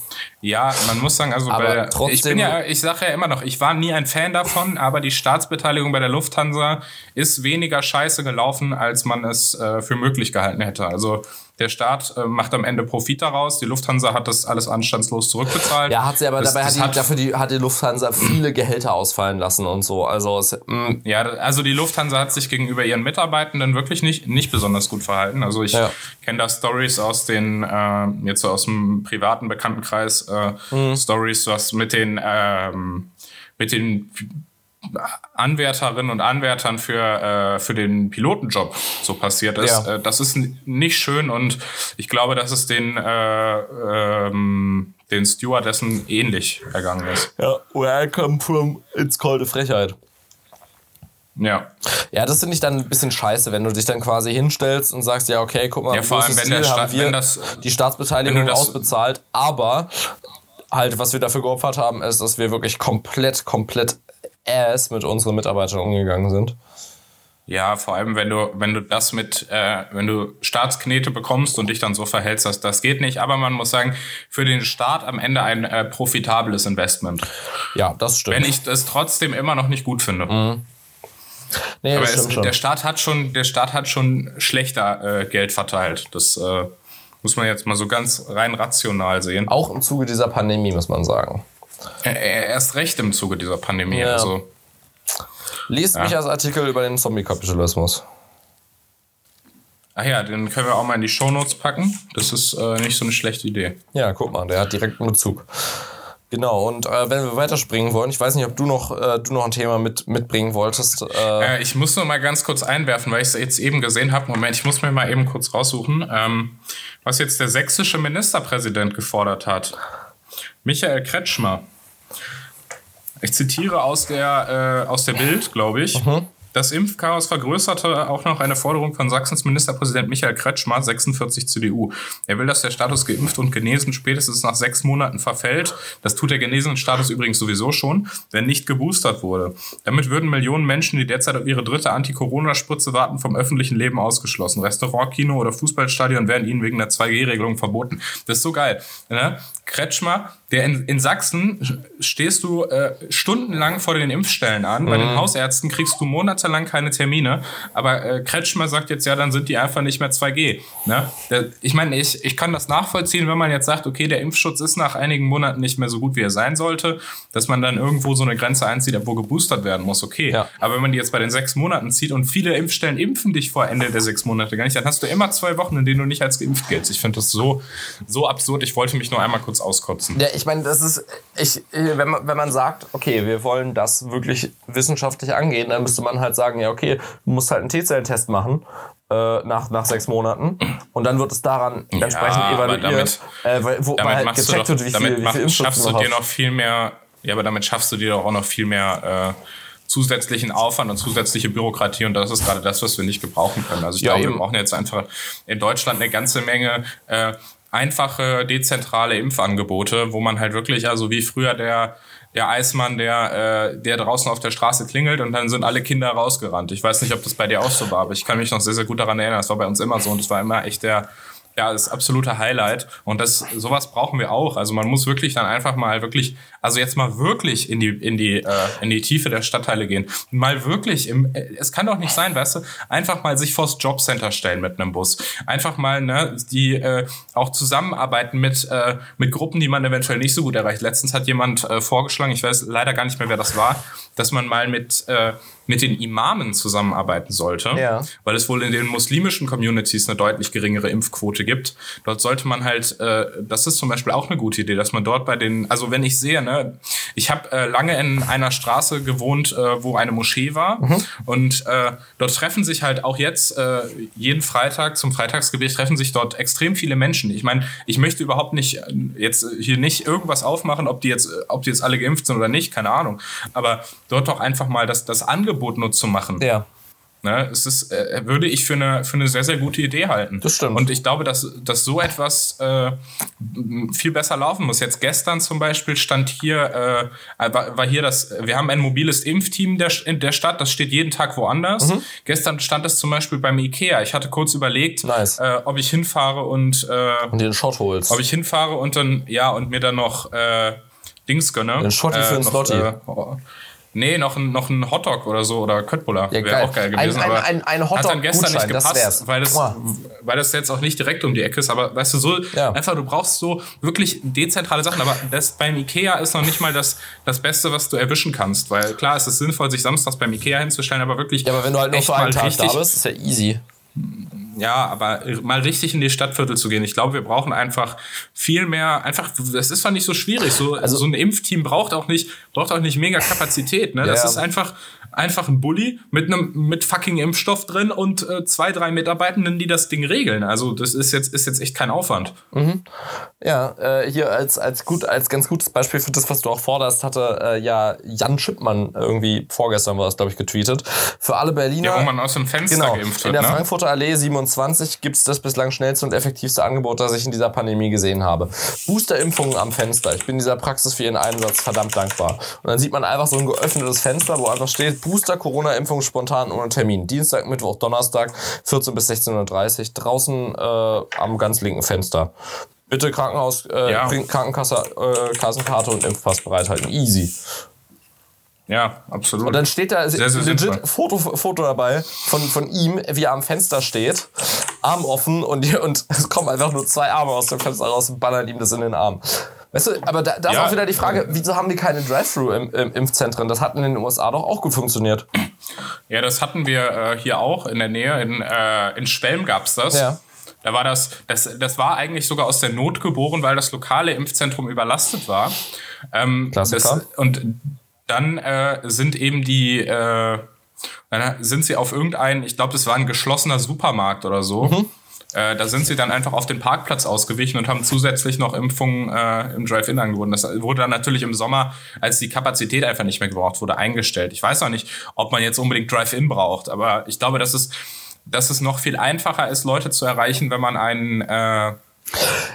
Speaker 1: Ja, man muss sagen, also
Speaker 2: Aber
Speaker 1: bei,
Speaker 2: trotzdem-
Speaker 1: ich bin ja, ich sage ja immer noch, ich war nie ein Fan davon, aber die Staatsbeteiligung bei der Lufthansa ist weniger scheiße gelaufen, als man es äh, für möglich gehalten hätte. Also der Staat äh, macht am Ende Profit daraus, die Lufthansa hat das alles anstandslos zurückbezahlt.
Speaker 2: Ja, hat sie, aber
Speaker 1: Das-
Speaker 2: dabei
Speaker 1: das
Speaker 2: hat, die, dafür die, hat die Lufthansa viele Gehälter ausfallen lassen und so. Also, es, mh,
Speaker 1: Ja, also die Lufthansa hat sich gegenüber ihren Mitarbeitenden wirklich nicht, nicht besonders gut verhalten. Also ich
Speaker 2: Ja.
Speaker 1: kenne da Stories aus den, äh, jetzt so aus dem privaten Bekanntenkreis, äh. Stories, was mit den, ähm, mit den Anwärterinnen und Anwärtern für, äh, für den Pilotenjob so passiert ist.
Speaker 2: Ja.
Speaker 1: Äh, das ist nicht schön und ich glaube, dass es den, äh, ähm, den Stewardessen ähnlich ergangen ist.
Speaker 2: ja, where I come from, it's called a Frechheit.
Speaker 1: Ja.
Speaker 2: Ja, das finde ich dann ein bisschen scheiße, wenn du dich dann quasi hinstellst und sagst, ja, okay, guck mal,
Speaker 1: Ja, vor allem, wenn der
Speaker 2: Stil
Speaker 1: Staat-
Speaker 2: haben wir
Speaker 1: wenn das-
Speaker 2: die Staatsbeteiligung ausbezahlt, aber halt, was wir dafür geopfert haben, ist, dass wir wirklich komplett, komplett ass mit unseren Mitarbeitern umgegangen sind.
Speaker 1: Ja, vor allem, wenn du, wenn du das mit, äh, wenn du Staatsknete bekommst und dich dann so verhältst, das, das geht nicht. Aber man muss sagen, für den Staat am Ende ein äh, profitables Investment.
Speaker 2: Ja, das stimmt.
Speaker 1: Wenn ich das trotzdem immer noch nicht gut finde.
Speaker 2: Nee,
Speaker 1: Aber es, der Staat hat schon, der Staat hat schon schlechter äh, Geld verteilt. Das äh, muss man jetzt mal so ganz rein rational sehen.
Speaker 2: Auch im Zuge dieser Pandemie, muss man sagen.
Speaker 1: Erst recht im Zuge dieser Pandemie.
Speaker 2: Ja.
Speaker 1: Also,
Speaker 2: Liest mich als Artikel über den Zombie-Kapitalismus.
Speaker 1: ach ja, den können wir auch mal in die Shownotes packen. Das ist äh, nicht so eine schlechte Idee.
Speaker 2: Ja, guck mal, der hat direkt einen Bezug. Genau, und äh, wenn wir weiterspringen wollen, ich weiß nicht, ob du noch, äh, du noch ein Thema mit, mitbringen wolltest. Äh,
Speaker 1: Äh, ich muss nur mal ganz kurz einwerfen, weil ich es jetzt eben gesehen habe. Moment, ich muss mir mal eben kurz raussuchen, ähm, was jetzt der sächsische Ministerpräsident gefordert hat. Michael Kretschmer. Ich zitiere aus der, äh, aus der Bild, glaube ich. Das Impfchaos vergrößerte auch noch eine Forderung von Sachsens Ministerpräsident Michael Kretschmer, 46 CDU. Er will, dass der Status geimpft und genesen spätestens nach sechs Monaten verfällt. Das tut der genesenen Status übrigens sowieso schon, wenn nicht geboostert wurde. Damit würden Millionen Menschen, die derzeit auf ihre dritte Anti-Corona-Spritze warten, vom öffentlichen Leben ausgeschlossen. Restaurant, Kino oder Fußballstadion werden ihnen wegen der 2G-Regelung verboten. Das ist so geil. Ne? Kretschmer, der in, in Sachsen stehst du äh, stundenlang vor den Impfstellen an. Mhm. Bei den Hausärzten kriegst du monatelang keine Termine. Aber äh, Kretschmer sagt jetzt, ja, dann sind die einfach nicht mehr 2G. Ne? Ich meine, ich, ich kann das nachvollziehen, wenn man jetzt sagt, okay, der Impfschutz ist nach einigen Monaten nicht mehr so gut, wie er sein sollte, dass man dann irgendwo so eine Grenze einzieht, wo geboostert werden muss, okay. Ja. Aber wenn man die jetzt bei den sechs Monaten zieht und viele Impfstellen impfen dich vor Ende der sechs Monate gar nicht, dann hast du immer zwei Wochen, in denen du nicht als geimpft giltst. Ich finde das so, so absurd. Ich wollte mich nur einmal kurz auskotzen.
Speaker 2: Ja, ich meine, das ist, ich, wenn man, wenn man sagt, okay, wir wollen das wirklich wissenschaftlich angehen, dann müsste man halt sagen, ja, okay, du musst halt einen T-Zelltest machen. Äh, nach, nach sechs Monaten und dann wird es daran entsprechend ja, evaluiert, damit,
Speaker 1: äh, weil, wo damit halt gecheckt doch, wird, wie damit viel, wie viel Impfschutz schaffst du dir noch viel mehr, ja, aber damit schaffst du dir doch auch noch viel mehr äh, zusätzlichen Aufwand und zusätzliche Bürokratie und das ist gerade das, was wir nicht gebrauchen können. Also ich ja, glaube, eben. wir brauchen jetzt einfach in Deutschland eine ganze Menge äh, einfache, dezentrale Impfangebote, wo man halt wirklich, also wie früher der, der Eismann, der, äh, der draußen auf der Straße klingelt und dann sind alle Kinder rausgerannt. Ich weiß nicht, ob das bei dir auch so war, aber ich kann mich noch sehr, sehr gut daran erinnern. Das war bei uns immer so und es war immer echt der, ja, das absolute Highlight. Und das, sowas brauchen wir auch. Also man muss wirklich dann einfach mal wirklich, also jetzt mal wirklich in die, in die, äh, in die Tiefe der Stadtteile gehen. Mal wirklich im, äh, es kann doch nicht sein, weißt du, einfach mal sich vors Jobcenter stellen mit einem Bus. Einfach mal, ne, die äh, auch zusammenarbeiten mit, äh, mit Gruppen, die man eventuell nicht so gut erreicht. Letztens hat jemand äh, vorgeschlagen, ich weiß leider gar nicht mehr, wer das war, dass man mal mit, äh, mit den Imamen zusammenarbeiten sollte, ja. weil es wohl in den muslimischen Communities eine deutlich geringere Impfquote gibt. Dort sollte man halt, äh, das ist zum Beispiel auch eine gute Idee, dass man dort bei den, also wenn ich sehe, ne, ich habe äh, lange in einer Straße gewohnt, äh, wo eine Moschee war mhm. und äh, dort treffen sich halt auch jetzt äh, jeden Freitag zum Freitagsgebet treffen sich dort extrem viele Menschen. Ich meine, ich möchte überhaupt nicht äh, jetzt hier nicht irgendwas aufmachen, ob die jetzt, ob die jetzt alle geimpft sind oder nicht, keine Ahnung. Aber dort doch einfach mal das, das Angebot nur zu machen.
Speaker 2: Ja.
Speaker 1: Ne, es ist, äh, würde ich für eine, für eine sehr, sehr gute Idee halten.
Speaker 2: Das stimmt.
Speaker 1: Und ich glaube, dass, dass so etwas äh, viel besser laufen muss. Jetzt gestern zum Beispiel stand hier, äh, war, war hier das, wir haben ein mobiles Impfteam der, in der Stadt, das steht jeden Tag woanders. Mhm. Gestern stand es zum Beispiel beim Ikea. Ich hatte kurz überlegt,
Speaker 2: nice.
Speaker 1: äh, ob ich hinfahre und, äh,
Speaker 2: und den Shot holst.
Speaker 1: Ob ich hinfahre und dann, ja, und mir dann noch äh, Dings gönne.
Speaker 2: Den Shotty für
Speaker 1: den
Speaker 2: äh, Slotty. Äh,
Speaker 1: oh, Nee, noch ein, noch ein Hotdog oder so oder Köttbullar.
Speaker 2: Ja, Wäre auch geil gewesen. Ein, ein, ein, ein Hotdog
Speaker 1: hat dann gestern nicht gepasst, das weil, das, weil das jetzt auch nicht direkt um die Ecke ist. Aber weißt du, so ja. einfach, du brauchst so wirklich dezentrale Sachen. Aber das beim Ikea ist noch nicht mal das, das Beste, was du erwischen kannst. Weil klar, es ist sinnvoll, sich samstags beim Ikea hinzustellen, aber wirklich.
Speaker 2: Ja, aber wenn du halt noch für einen Tag da bist, ist ja easy
Speaker 1: ja, aber mal richtig in die Stadtviertel zu gehen. Ich glaube, wir brauchen einfach viel mehr, einfach, das ist doch nicht so schwierig. So, also, so ein Impfteam braucht auch nicht, braucht auch nicht mega Kapazität, ne? Das ja. ist einfach, einfach ein Bulli mit einem, mit fucking Impfstoff drin und äh, zwei, drei Mitarbeitenden, die das Ding regeln. Also, das ist jetzt, ist jetzt echt kein Aufwand.
Speaker 2: Mhm. Ja, äh, hier als, als gut, als ganz gutes Beispiel für das, was du auch forderst, hatte äh, ja Jan Schippmann irgendwie vorgestern war das, glaube ich, getweetet. Für alle Berliner.
Speaker 1: Ja, wo man aus dem Fenster
Speaker 2: genau,
Speaker 1: geimpft
Speaker 2: wird. In der ne? Frankfurter Allee 27 gibt es das bislang schnellste und effektivste Angebot, das ich in dieser Pandemie gesehen habe. Boosterimpfungen am Fenster. Ich bin dieser Praxis für ihren Einsatz verdammt dankbar. Und dann sieht man einfach so ein geöffnetes Fenster, wo einfach steht, Booster Corona-Impfung spontan ohne Termin. Dienstag, Mittwoch, Donnerstag, 14 bis 16.30 Uhr. Draußen äh, am ganz linken Fenster. Bitte Krankenhaus, äh, ja. Krankenkasse, äh, Kassenkarte und Impfpass bereithalten. Easy.
Speaker 1: Ja, absolut.
Speaker 2: Und dann steht da sehr, sehr legit Foto, Foto dabei von, von ihm, wie er am Fenster steht, Arm offen und, und es kommen einfach nur zwei Arme aus dem Fenster raus und ballern ihm das in den Arm. Weißt du, aber da, da ja. ist auch wieder die Frage, wieso haben die keine Drive-Thru-Impfzentren? Das hat in den USA doch auch gut funktioniert.
Speaker 1: Ja, das hatten wir äh, hier auch in der Nähe. In, äh, in Schwelm gab's das.
Speaker 2: Ja.
Speaker 1: Da war das, das, das war eigentlich sogar aus der Not geboren, weil das lokale Impfzentrum überlastet war. Ähm,
Speaker 2: Klassiker.
Speaker 1: Das, und dann äh, sind eben die, äh, dann sind sie auf irgendeinen, ich glaube, das war ein geschlossener Supermarkt oder so. Mhm. Äh, da sind sie dann einfach auf den Parkplatz ausgewichen und haben zusätzlich noch Impfungen äh, im Drive-In angeboten. Das wurde dann natürlich im Sommer, als die Kapazität einfach nicht mehr gebraucht wurde, eingestellt. Ich weiß auch nicht, ob man jetzt unbedingt Drive-In braucht, aber ich glaube, dass es, dass es noch viel einfacher ist, Leute zu erreichen, wenn man einen äh,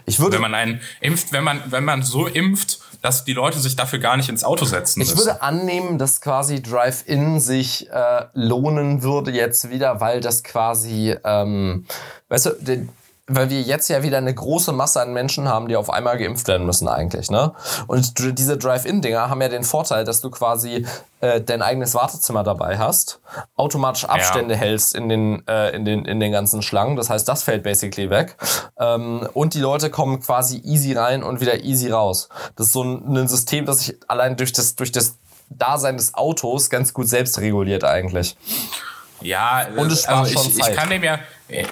Speaker 2: Ich würde,
Speaker 1: wenn man einen impft, wenn man, wenn man so impft, dass die Leute sich dafür gar nicht ins Auto setzen
Speaker 2: ich
Speaker 1: müssen.
Speaker 2: würde annehmen, dass quasi Drive-In sich äh, lohnen würde jetzt wieder, weil das quasi, ähm, weißt du, den, weil wir jetzt ja wieder eine große Masse an Menschen haben, die auf einmal geimpft werden müssen eigentlich, ne? Und diese Drive-In-Dinger haben ja den Vorteil, dass du quasi äh, dein eigenes Wartezimmer dabei hast, automatisch Abstände hältst in den, äh, in, den, in den ganzen Schlangen. Das heißt, das fällt basically weg. Ähm, und die Leute kommen quasi easy rein und wieder easy raus. Das ist so ein, ein System, das sich allein durch das, durch das Dasein des Autos ganz gut selbst reguliert eigentlich.
Speaker 1: Ja,
Speaker 2: Und es spart
Speaker 1: also
Speaker 2: schon
Speaker 1: ich,
Speaker 2: Zeit.
Speaker 1: ich kann dem ja,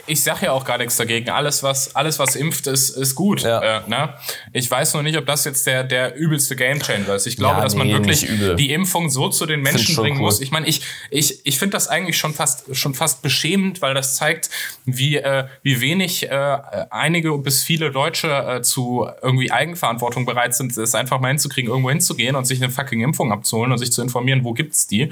Speaker 1: ich sage ja auch gar nichts dagegen. Alles, was, alles, was impft, ist, ist gut.
Speaker 2: Ja.
Speaker 1: Äh, ne? Ich weiß nur nicht, ob das jetzt der, der übelste Gamechanger ist. Ich glaube,
Speaker 2: Ja,
Speaker 1: dass man
Speaker 2: nee,
Speaker 1: wirklich
Speaker 2: nicht übel.
Speaker 1: die Impfung so zu den Menschen bringen
Speaker 2: cool.
Speaker 1: muss. Ich meine, ich, ich, ich finde das eigentlich schon fast, schon fast beschämend, weil das zeigt, wie, äh, wie wenig äh, einige bis viele Deutsche äh, zu irgendwie Eigenverantwortung bereit sind, es einfach mal hinzukriegen, irgendwo hinzugehen und sich eine fucking Impfung abzuholen und sich zu informieren, wo gibt's die.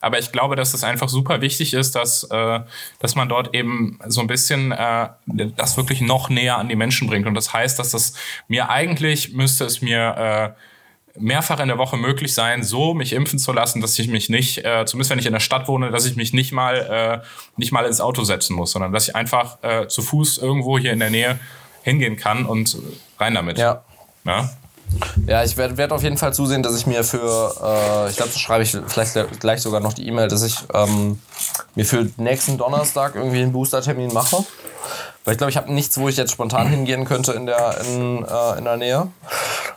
Speaker 1: Aber ich glaube, dass es einfach super wichtig ist, dass, äh, dass man dort eben so ein bisschen äh, das wirklich noch näher an die Menschen bringt. Und das heißt, dass das mir eigentlich müsste es mir äh, mehrfach in der Woche möglich sein, so mich impfen zu lassen, dass ich mich nicht, äh, zumindest wenn ich in der Stadt wohne, dass ich mich nicht mal äh, nicht mal ins Auto setzen muss, sondern dass ich einfach äh, zu Fuß irgendwo hier in der Nähe hingehen kann und rein damit.
Speaker 2: Ja.
Speaker 1: Ja?
Speaker 2: Ja, ich werde werd auf jeden Fall zusehen, dass ich mir für, äh, ich glaube, das schreibe ich vielleicht gleich sogar noch die E-Mail, dass ich ähm, mir für nächsten Donnerstag irgendwie einen Booster-Termin mache. Weil ich glaube, ich habe nichts, wo ich jetzt spontan hingehen könnte in der, in, äh, in der Nähe.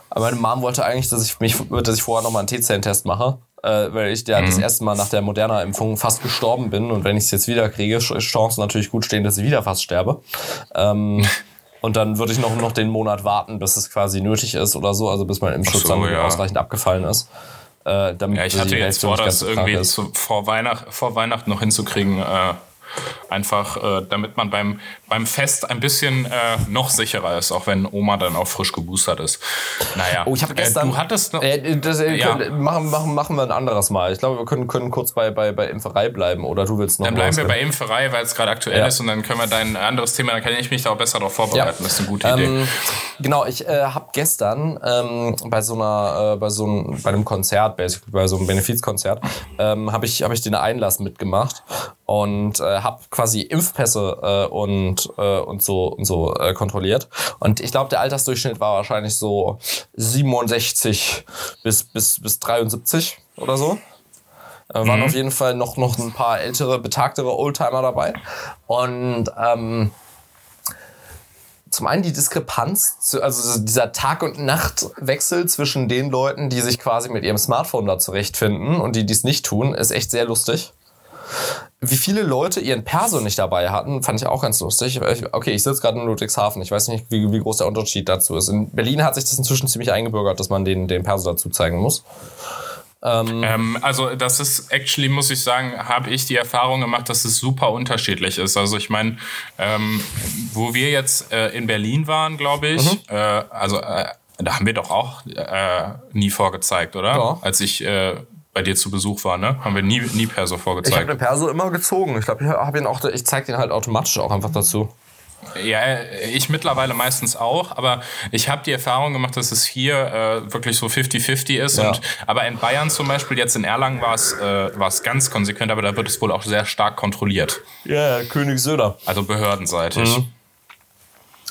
Speaker 2: Aber meine Mom wollte eigentlich, dass ich mich, dass ich vorher nochmal einen T-Zellen-Test mache. Äh, weil ich ja das erste Mal nach der Moderna-Impfung fast gestorben bin und wenn ich es jetzt wieder kriege, ist Chancen natürlich gut stehen, dass ich wieder fast sterbe. Ähm, und dann würde ich noch, noch den Monat warten, bis es quasi nötig ist oder so, also bis mein Impfschutz
Speaker 1: so,
Speaker 2: dann
Speaker 1: ja.
Speaker 2: ausreichend abgefallen ist. Äh, damit
Speaker 1: Ja, ich
Speaker 2: die
Speaker 1: hatte jetzt vor, das irgendwie zu, vor, Weihnacht, vor Weihnachten noch hinzukriegen. Äh, einfach, äh, damit man beim, beim Fest ein bisschen äh, noch sicherer ist, auch wenn Oma dann auch frisch geboostert ist. Naja,
Speaker 2: Oh, ich habe gestern.
Speaker 1: Äh, du hattest noch,
Speaker 2: Äh, das, äh,
Speaker 1: Ja.
Speaker 2: können, machen, machen, machen wir ein anderes Mal. Ich glaube, wir können, können kurz bei, bei, bei Impferei bleiben oder du willst noch
Speaker 1: dann bleiben wir bei Impferei, weil es gerade aktuell
Speaker 2: Ja.
Speaker 1: ist und dann können wir dein anderes Thema, dann kann ich mich da auch besser darauf vorbereiten. Das ist eine gute Idee.
Speaker 2: Ähm, genau, ich äh, habe gestern ähm, bei so einer, äh, bei so einem, bei einem Konzert, basically, bei so einem Benefizkonzert, ähm, habe ich, habe ich den Einlass mitgemacht und äh, habe quasi Impfpässe äh, und und, äh, und so, und so äh, kontrolliert. Und ich glaube, der Altersdurchschnitt war wahrscheinlich so 67 bis, bis, bis 73 oder so. Äh, waren auf jeden Fall noch, noch ein paar ältere, betagtere Oldtimer dabei. Und ähm, zum einen die Diskrepanz, zu, also dieser Tag- und Nachtwechsel zwischen den Leuten, die sich quasi mit ihrem Smartphone da zurechtfinden und die dies nicht tun, ist echt sehr lustig. Wie viele Leute ihren Perso nicht dabei hatten, fand ich auch ganz lustig. Okay, ich sitze gerade in Ludwigshafen. Ich weiß nicht, wie, wie groß der Unterschied dazu ist. In Berlin hat sich das inzwischen ziemlich eingebürgert, dass man den, den Perso dazu zeigen muss.
Speaker 1: Ähm, also das ist actually, muss ich sagen, habe ich die Erfahrung gemacht, dass es super unterschiedlich ist. Also ich meine, ähm, wo wir jetzt äh, in Berlin waren, glaube ich, äh, also äh, da haben wir doch auch äh, nie vorgezeigt, oder?
Speaker 2: Ja.
Speaker 1: Als ich äh, bei dir zu Besuch war, ne? Haben wir nie, nie Perso
Speaker 2: Ich habe
Speaker 1: vorgezeigt.
Speaker 2: den Perso immer gezogen. Ich glaube, ich habe ihn auch, ich zeige den halt automatisch auch einfach dazu.
Speaker 1: Ja, ich mittlerweile meistens auch, aber ich habe die Erfahrung gemacht, dass es hier äh, wirklich so 50-50 ist.
Speaker 2: Ja.
Speaker 1: Und, aber in Bayern zum Beispiel, jetzt in Erlangen war es äh, ganz konsequent, aber da wird es wohl auch sehr stark kontrolliert.
Speaker 2: Ja, König Söder.
Speaker 1: Also behördenseitig.
Speaker 2: Mhm.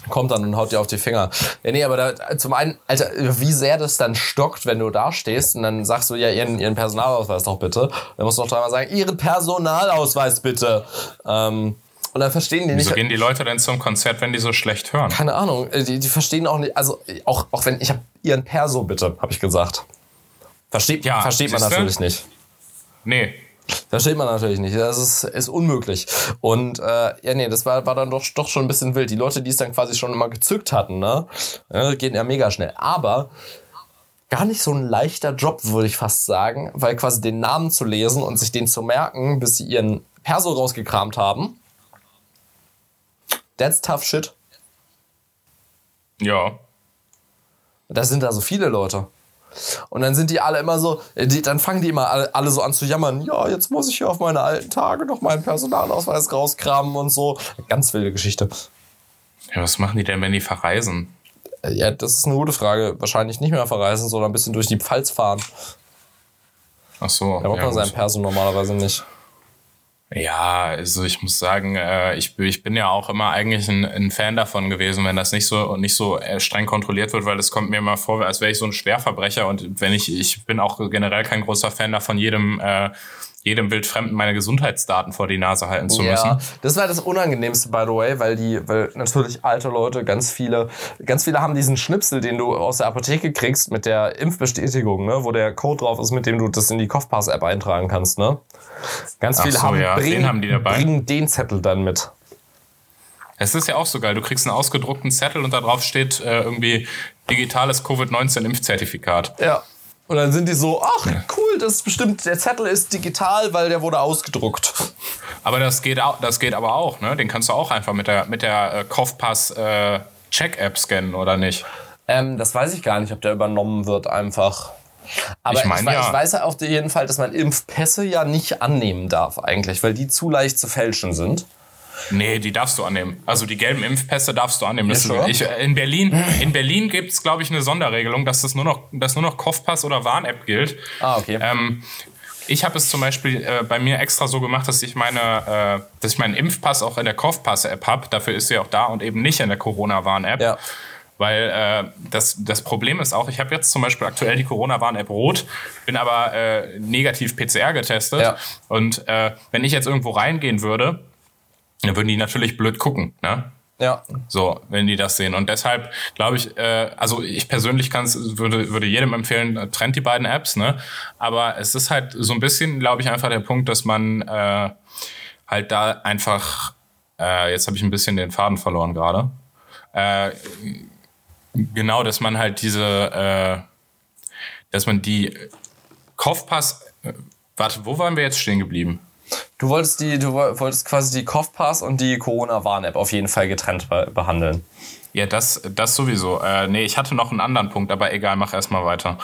Speaker 2: Kommt dann und haut dir auf die Finger. Ja, nee, aber da, zum einen, Alter, wie sehr das dann stockt, wenn du da stehst und dann sagst du ja ihren, ihren Personalausweis doch bitte. Dann musst du noch dreimal sagen, ihren Personalausweis bitte. Ähm, und dann verstehen die nicht.
Speaker 1: Wieso gehen die Leute denn zum Konzert, wenn die so schlecht hören?
Speaker 2: Keine Ahnung, äh, die, die verstehen auch nicht, also auch, auch wenn, ich habe ihren Perso bitte, habe ich gesagt. Versteht,
Speaker 1: Ja,
Speaker 2: versteht man natürlich nicht.
Speaker 1: Nee.
Speaker 2: Versteht man natürlich nicht. Das ist, ist unmöglich. Und äh, ja, nee, das war, war dann doch, doch schon ein bisschen wild. Die Leute, die es dann quasi schon immer gezückt hatten, ne, ja, gehen ja mega schnell. Aber gar nicht so ein leichter Job, würde ich fast sagen, weil quasi den Namen zu lesen und sich den zu merken, bis sie ihren Perso rausgekramt haben, That's tough shit.
Speaker 1: Ja.
Speaker 2: Da sind da so viele Leute. Und dann sind die alle immer so, äh, die, dann fangen die immer alle, alle so an zu jammern. Ja, jetzt muss ich hier auf meine alten Tage noch meinen Personalausweis rauskramen und so. Ganz wilde Geschichte.
Speaker 1: Ja, was machen die denn, wenn die verreisen?
Speaker 2: Äh, Ja, das ist eine gute Frage. Wahrscheinlich nicht mehr verreisen, sondern ein bisschen durch die Pfalz fahren.
Speaker 1: Ach so.
Speaker 2: Da braucht
Speaker 1: ja,
Speaker 2: man
Speaker 1: gut.
Speaker 2: seinen Perso normalerweise nicht.
Speaker 1: Ja, also ich muss sagen, äh, ich, bin- ja auch immer eigentlich ein, ein Fan davon gewesen, wenn das nicht so nicht so äh, streng kontrolliert wird, weil es kommt mir immer vor, als wäre ich so ein Schwerverbrecher und wenn ich ich bin auch generell kein großer Fan davon, jedem äh, jedem Wildfremden meine Gesundheitsdaten vor die Nase halten zu
Speaker 2: Ja,
Speaker 1: müssen.
Speaker 2: das war das Unangenehmste, by the way, weil die, weil natürlich alte Leute, ganz viele, ganz viele haben diesen Schnipsel, den du aus der Apotheke kriegst mit der Impfbestätigung, ne, wo der Code drauf ist, mit dem du das in die Kopfpass-App eintragen kannst, ne? Ganz
Speaker 1: Ach
Speaker 2: viele
Speaker 1: so,
Speaker 2: haben,
Speaker 1: ja, den
Speaker 2: bringen,
Speaker 1: haben die dabei.
Speaker 2: bringen den Zettel dann mit.
Speaker 1: Es ist ja auch so geil. Du kriegst einen ausgedruckten Zettel und da drauf steht äh, irgendwie digitales Covid-19-Impfzertifikat.
Speaker 2: Ja. Und dann sind die so, ach cool, das ist bestimmt, der Zettel ist digital, weil der wurde ausgedruckt.
Speaker 1: Aber das geht auch, das geht aber auch, ne? Den kannst du auch einfach mit der mit der äh, Kopfpass äh, Check-App scannen, oder nicht?
Speaker 2: Ähm, das weiß ich gar nicht, ob der übernommen wird einfach. Aber
Speaker 1: Ich
Speaker 2: ich,
Speaker 1: mein,
Speaker 2: wei-
Speaker 1: ja.
Speaker 2: ich weiß auf jeden Fall, dass man Impfpässe ja nicht annehmen darf eigentlich, weil die zu leicht zu fälschen sind.
Speaker 1: Nee, die darfst du annehmen. Also die gelben Impfpässe darfst du annehmen. Das
Speaker 2: Ja,
Speaker 1: ist, ich, äh, in Berlin, in Berlin gibt es, glaube ich, eine Sonderregelung, dass das nur noch, dass nur noch Kopfpass oder Warn-App gilt.
Speaker 2: Ah, okay.
Speaker 1: Ähm, ich habe es zum Beispiel äh, bei mir extra so gemacht, dass ich meine, äh, dass ich meinen Impfpass auch in der Kopfpass-App habe. Dafür ist sie auch da und eben nicht in der Corona-Warn-App.
Speaker 2: Ja.
Speaker 1: Weil äh, das, das Problem ist auch, ich habe jetzt zum Beispiel aktuell die Corona-Warn-App rot, bin aber äh, negativ PCR getestet.
Speaker 2: Ja.
Speaker 1: Und äh, wenn ich jetzt irgendwo reingehen würde, dann würden die natürlich blöd gucken. Ne?
Speaker 2: Ja.
Speaker 1: So, wenn die das sehen. Und deshalb glaube ich, äh, also ich persönlich kann's, würde, würde jedem empfehlen, äh, trennt die beiden Apps, ne? Aber es ist halt so ein bisschen, glaube ich, einfach der Punkt, dass man äh, halt da einfach, äh, jetzt habe ich ein bisschen den Faden verloren gerade. Äh, genau, dass man halt diese, äh, dass man die Kopfpass, äh, warte, wo waren wir jetzt stehen geblieben?
Speaker 2: Du wolltest die, du woll- wolltest quasi die Kopfpass und die Corona-Warn-App auf jeden Fall getrennt be behandeln.
Speaker 1: Ja, das, das sowieso. Äh, nee, ich hatte noch einen anderen Punkt, aber egal, mach erstmal weiter.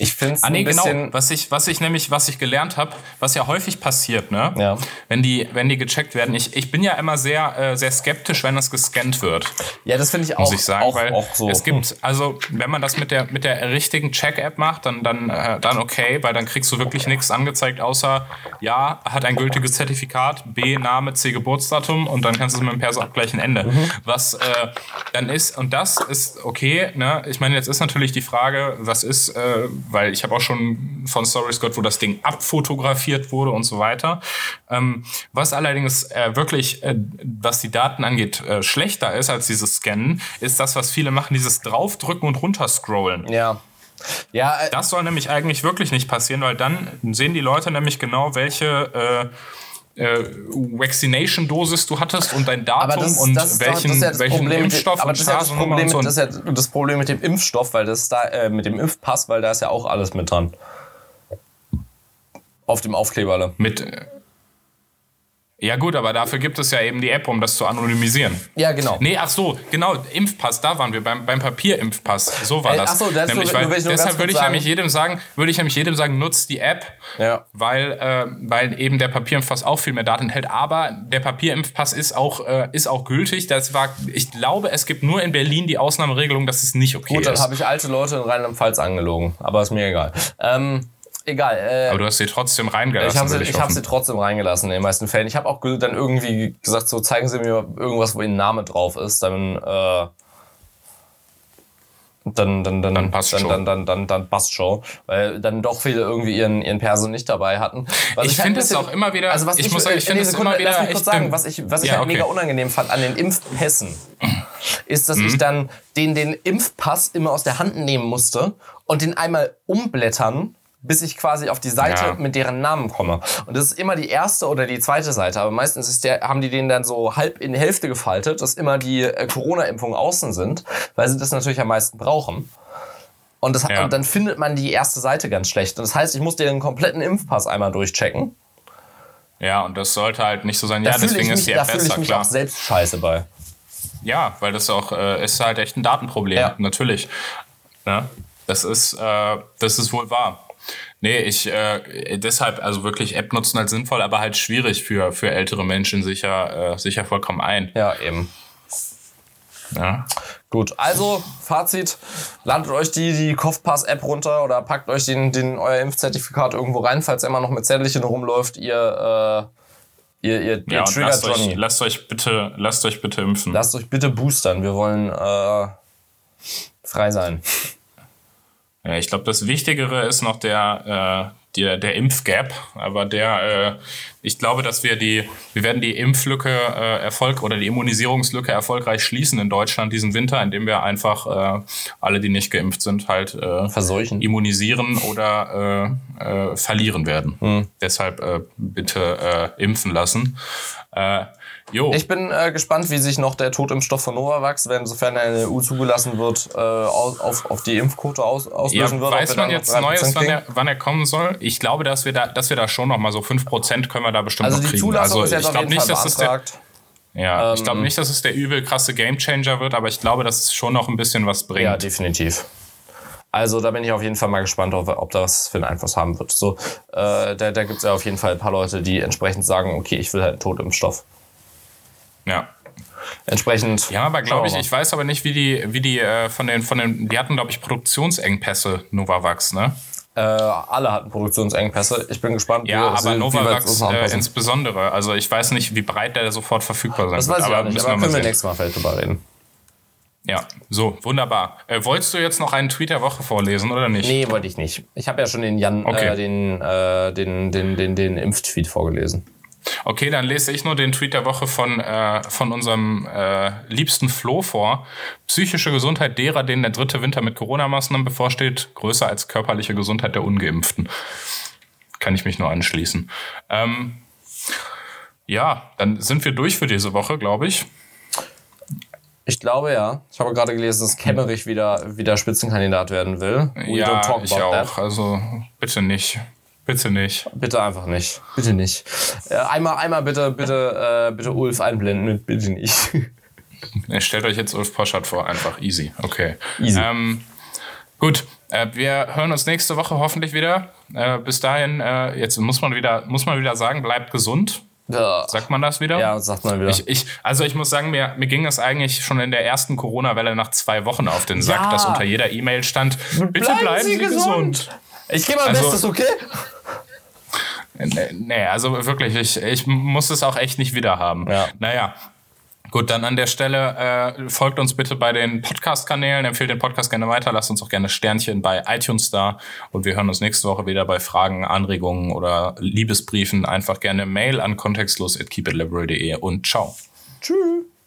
Speaker 2: Ich finde es
Speaker 1: Ah, nee,
Speaker 2: ein bisschen.
Speaker 1: genau. Was ich, was ich nämlich, was ich gelernt habe, was ja häufig passiert, ne?
Speaker 2: Ja.
Speaker 1: Wenn die, wenn die gecheckt werden. Ich, ich bin ja immer sehr, äh, sehr skeptisch, wenn das gescannt wird,
Speaker 2: Ja, das finde ich auch,
Speaker 1: muss ich sagen,
Speaker 2: auch,
Speaker 1: weil
Speaker 2: auch so.
Speaker 1: es gibt, also wenn man das mit der, mit der richtigen Check-App macht, dann, dann, äh, dann okay, weil dann kriegst du wirklich nichts angezeigt, außer ja, hat ein gültiges Zertifikat, B, Name, C, Geburtsdatum und dann kannst du es mit dem Perso abgleichen, Ende.
Speaker 2: Mhm.
Speaker 1: Was äh, dann ist, und das ist okay, ne? Ich meine, jetzt ist natürlich die Frage, was ist, äh, weil ich habe auch schon von Stories gehört, wo das Ding abfotografiert wurde und so weiter. Ähm, was allerdings äh, wirklich, äh, was die Daten angeht, äh, schlechter ist als dieses Scannen, ist das, was viele machen, dieses Draufdrücken und runterscrollen.
Speaker 2: Ja. Ja, äh,
Speaker 1: Das soll nämlich eigentlich wirklich nicht passieren, weil dann sehen die Leute nämlich genau, welche äh, Vaccination-Dosis du hattest und dein Datum
Speaker 2: das,
Speaker 1: und
Speaker 2: das,
Speaker 1: welchen,
Speaker 2: das ist ja das
Speaker 1: welchen
Speaker 2: Problem mit dem,
Speaker 1: Impfstoff
Speaker 2: aber
Speaker 1: und
Speaker 2: das ist ja das Problem,
Speaker 1: und so.
Speaker 2: das ist ja das Problem mit dem Impfstoff, weil das da äh, mit dem Impfpass, weil da ist ja auch alles mit dran. Auf dem Aufkleberle.
Speaker 1: Mit. Ja, gut, aber dafür gibt es ja eben die App, um das zu anonymisieren.
Speaker 2: Ja, genau.
Speaker 1: Nee, ach so, genau, Impfpass, da waren wir beim, beim Papierimpfpass. So war
Speaker 2: Äh,
Speaker 1: das.
Speaker 2: ach so, das
Speaker 1: nämlich,
Speaker 2: nur-
Speaker 1: weil,
Speaker 2: nur
Speaker 1: deshalb würde ich nämlich
Speaker 2: sagen.
Speaker 1: jedem sagen, würde ich nämlich jedem sagen, nutzt die App,
Speaker 2: Ja.
Speaker 1: weil, äh, weil eben der Papierimpfpass auch viel mehr Daten enthält. Aber der Papierimpfpass ist auch, äh, ist auch gültig. Das war, ich glaube, es gibt nur in Berlin die Ausnahmeregelung, dass es nicht okay
Speaker 2: Gut, dann
Speaker 1: ist.
Speaker 2: habe ich alte Leute in Rheinland-Pfalz angelogen. Aber ist mir egal. Ähm, egal. Äh,
Speaker 1: aber du hast sie trotzdem reingelassen.
Speaker 2: ich habe sie, ich hab sie trotzdem reingelassen in den meisten Fällen. Ich habe auch dann irgendwie gesagt, so zeigen Sie mir irgendwas, wo Ihr Name drauf ist. Dann, äh, dann, dann, dann,
Speaker 1: Dann passt
Speaker 2: dann,
Speaker 1: schon.
Speaker 2: dann, dann, dann, dann passt schon. Weil dann doch viele irgendwie ihren, ihren Perso nicht dabei hatten. Was
Speaker 1: Ich
Speaker 2: halt
Speaker 1: finde
Speaker 2: ein
Speaker 1: es auch immer wieder-
Speaker 2: Also was
Speaker 1: ich
Speaker 2: ich,
Speaker 1: muss sagen, ich finde es immer wieder
Speaker 2: Lass mich
Speaker 1: echt
Speaker 2: kurz sagen, was ich, was ich
Speaker 1: Ja,
Speaker 2: halt
Speaker 1: okay.
Speaker 2: mega unangenehm fand an den Impfpässen ist, dass
Speaker 1: Mhm.
Speaker 2: ich dann den, den Impfpass immer aus der Hand nehmen musste und den einmal umblättern, bis ich quasi auf die Seite
Speaker 1: Ja.
Speaker 2: mit deren Namen komme. Und das ist immer die erste oder die zweite Seite. Aber meistens ist der, haben die den dann so halb in die Hälfte gefaltet, dass immer die äh, Corona-Impfungen außen sind, weil sie das natürlich am meisten brauchen. Und, das,
Speaker 1: Ja.
Speaker 2: und dann findet man die erste Seite ganz schlecht. Und das heißt, ich muss den kompletten Impfpass einmal durchchecken
Speaker 1: Ja, und das sollte halt nicht so sein.
Speaker 2: Da
Speaker 1: ja,
Speaker 2: ich
Speaker 1: deswegen
Speaker 2: mich,
Speaker 1: ist die
Speaker 2: da
Speaker 1: App
Speaker 2: ich
Speaker 1: besser,
Speaker 2: mich
Speaker 1: klar.
Speaker 2: auch selbst scheiße bei.
Speaker 1: Ja, weil das auch äh, ist halt echt ein Datenproblem,
Speaker 2: Ja.
Speaker 1: natürlich. Ne? Das ist, äh, das ist wohl wahr. Nee, ich äh, deshalb, also wirklich App nutzen halt sinnvoll, aber halt schwierig für, für ältere Menschen sicher, äh, sicher vollkommen ein.
Speaker 2: Ja, eben.
Speaker 1: Ja.
Speaker 2: Gut, also Fazit, ladet euch die, die Kopfpass-App runter oder packt euch den, den, euer Impfzertifikat irgendwo rein, falls er immer noch mit Zettelchen rumläuft. Ihr, äh, ihr, ihr,
Speaker 1: Ja,
Speaker 2: triggert
Speaker 1: lasst
Speaker 2: Johnny.
Speaker 1: euch, lasst euch bitte, lasst euch bitte impfen.
Speaker 2: Lasst euch bitte boostern. Wir wollen äh, frei sein.
Speaker 1: Ich glaube, das Wichtigere ist noch der, äh, der, der Impfgap. Aber der, äh, ich glaube, dass wir die, wir werden die Impflücke äh, Erfolg oder die Immunisierungslücke erfolgreich schließen in Deutschland diesen Winter, indem wir einfach äh, alle, die nicht geimpft sind, halt äh,
Speaker 2: Verseuchen.
Speaker 1: immunisieren oder äh, äh, verlieren werden.
Speaker 2: Hm.
Speaker 1: Deshalb äh, bitte äh, impfen lassen. Äh, jo.
Speaker 2: Ich bin äh, gespannt, wie sich noch der Totimpfstoff von Novavax, wenn sofern er in der EU zugelassen wird, äh, auf, auf die Impfquote aus,
Speaker 1: Ja,
Speaker 2: auslösen wird. ob
Speaker 1: weiß man jetzt
Speaker 2: noch 3%
Speaker 1: Neues, wann er, wann er kommen soll? Ich glaube, dass wir da, dass wir da schon noch mal so 5% können wir da bestimmt
Speaker 2: Also
Speaker 1: noch
Speaker 2: die
Speaker 1: kriegen.
Speaker 2: Zulassung
Speaker 1: also
Speaker 2: ist jetzt
Speaker 1: ich glaube nicht,
Speaker 2: Fall
Speaker 1: dass es der, ja, ich
Speaker 2: Ähm,
Speaker 1: glaube nicht, dass es der übel krasse Gamechanger wird, aber ich glaube, dass es schon noch ein bisschen was bringt.
Speaker 2: Ja, definitiv. Also da bin ich auf jeden Fall mal gespannt, ob, ob das für einen Einfluss haben wird. So, äh, da da gibt es ja auf jeden Fall ein paar Leute, die entsprechend sagen, okay, ich will halt einen Totimpfstoff.
Speaker 1: Ja.
Speaker 2: Entsprechend.
Speaker 1: Ja, aber glaube ich,
Speaker 2: wir
Speaker 1: ich weiß aber nicht, wie die, wie die äh, von den, von den, die hatten, glaube ich, Produktionsengpässe, Novavax, ne?
Speaker 2: äh, alle hatten Produktionsengpässe. Ich bin gespannt,
Speaker 1: Ja,
Speaker 2: wie,
Speaker 1: aber
Speaker 2: weit sie
Speaker 1: Novavax äh, insbesondere. Also ich weiß nicht, wie breit der sofort verfügbar sein
Speaker 2: Das
Speaker 1: wird.
Speaker 2: weiß ich auch nicht, aber
Speaker 1: mal
Speaker 2: können wir nächstes Mal vielleicht drüber reden.
Speaker 1: Ja, so, wunderbar. Äh, wolltest du jetzt noch einen Tweet der Woche vorlesen oder nicht?
Speaker 2: Nee, wollte ich nicht. Ich habe ja schon den Jan,
Speaker 1: Okay.
Speaker 2: äh, den, äh, den, den, den, den Impftweet vorgelesen.
Speaker 1: Okay, dann lese ich nur den Tweet der Woche von, äh, von unserem äh, liebsten Flo vor. Psychische Gesundheit derer, denen der dritte Winter mit Corona-Maßnahmen bevorsteht, größer als körperliche Gesundheit der Ungeimpften. Kann ich mich nur anschließen. Ähm, ja, dann sind wir durch für diese Woche, glaube ich.
Speaker 2: Ich glaube ja. Ich habe gerade gelesen, dass Kemmerich wieder, wieder Spitzenkandidat werden will. We
Speaker 1: ja, ich auch.
Speaker 2: that.
Speaker 1: Also bitte nicht. Bitte nicht.
Speaker 2: Bitte einfach nicht. Bitte nicht. Äh, einmal, einmal bitte, bitte, äh, bitte Ulf einblenden bitte nicht.
Speaker 1: Stellt euch jetzt Ulf Poschardt vor, einfach easy. Okay.
Speaker 2: Easy.
Speaker 1: Ähm, gut, äh, wir hören uns nächste Woche hoffentlich wieder. Äh, bis dahin, äh, jetzt muss man wieder, muss man wieder sagen, bleibt gesund.
Speaker 2: ja,
Speaker 1: Sagt man das wieder?
Speaker 2: ja, sagt man wieder.
Speaker 1: Ich, ich, also ich muss sagen, mir, mir ging es eigentlich schon in der ersten Corona-Welle nach zwei Wochen auf den Sack,
Speaker 2: Ja.
Speaker 1: dass unter jeder E-Mail stand, bitte bleiben, Sie gesund.
Speaker 2: Ich gebe mein
Speaker 1: Also-
Speaker 2: Bestes, okay?
Speaker 1: Nee, also wirklich, ich, ich muss es auch echt nicht wieder haben.
Speaker 2: Ja.
Speaker 1: Naja. Gut, dann an der Stelle äh, folgt uns bitte bei den Podcast-Kanälen, empfehlt den Podcast gerne weiter, lasst uns auch gerne Sternchen bei iTunes da und wir hören uns nächste Woche wieder bei Fragen, Anregungen oder Liebesbriefen. Einfach gerne Mail an kontextlos.keepitliberal.de und ciao.
Speaker 2: Tschüss.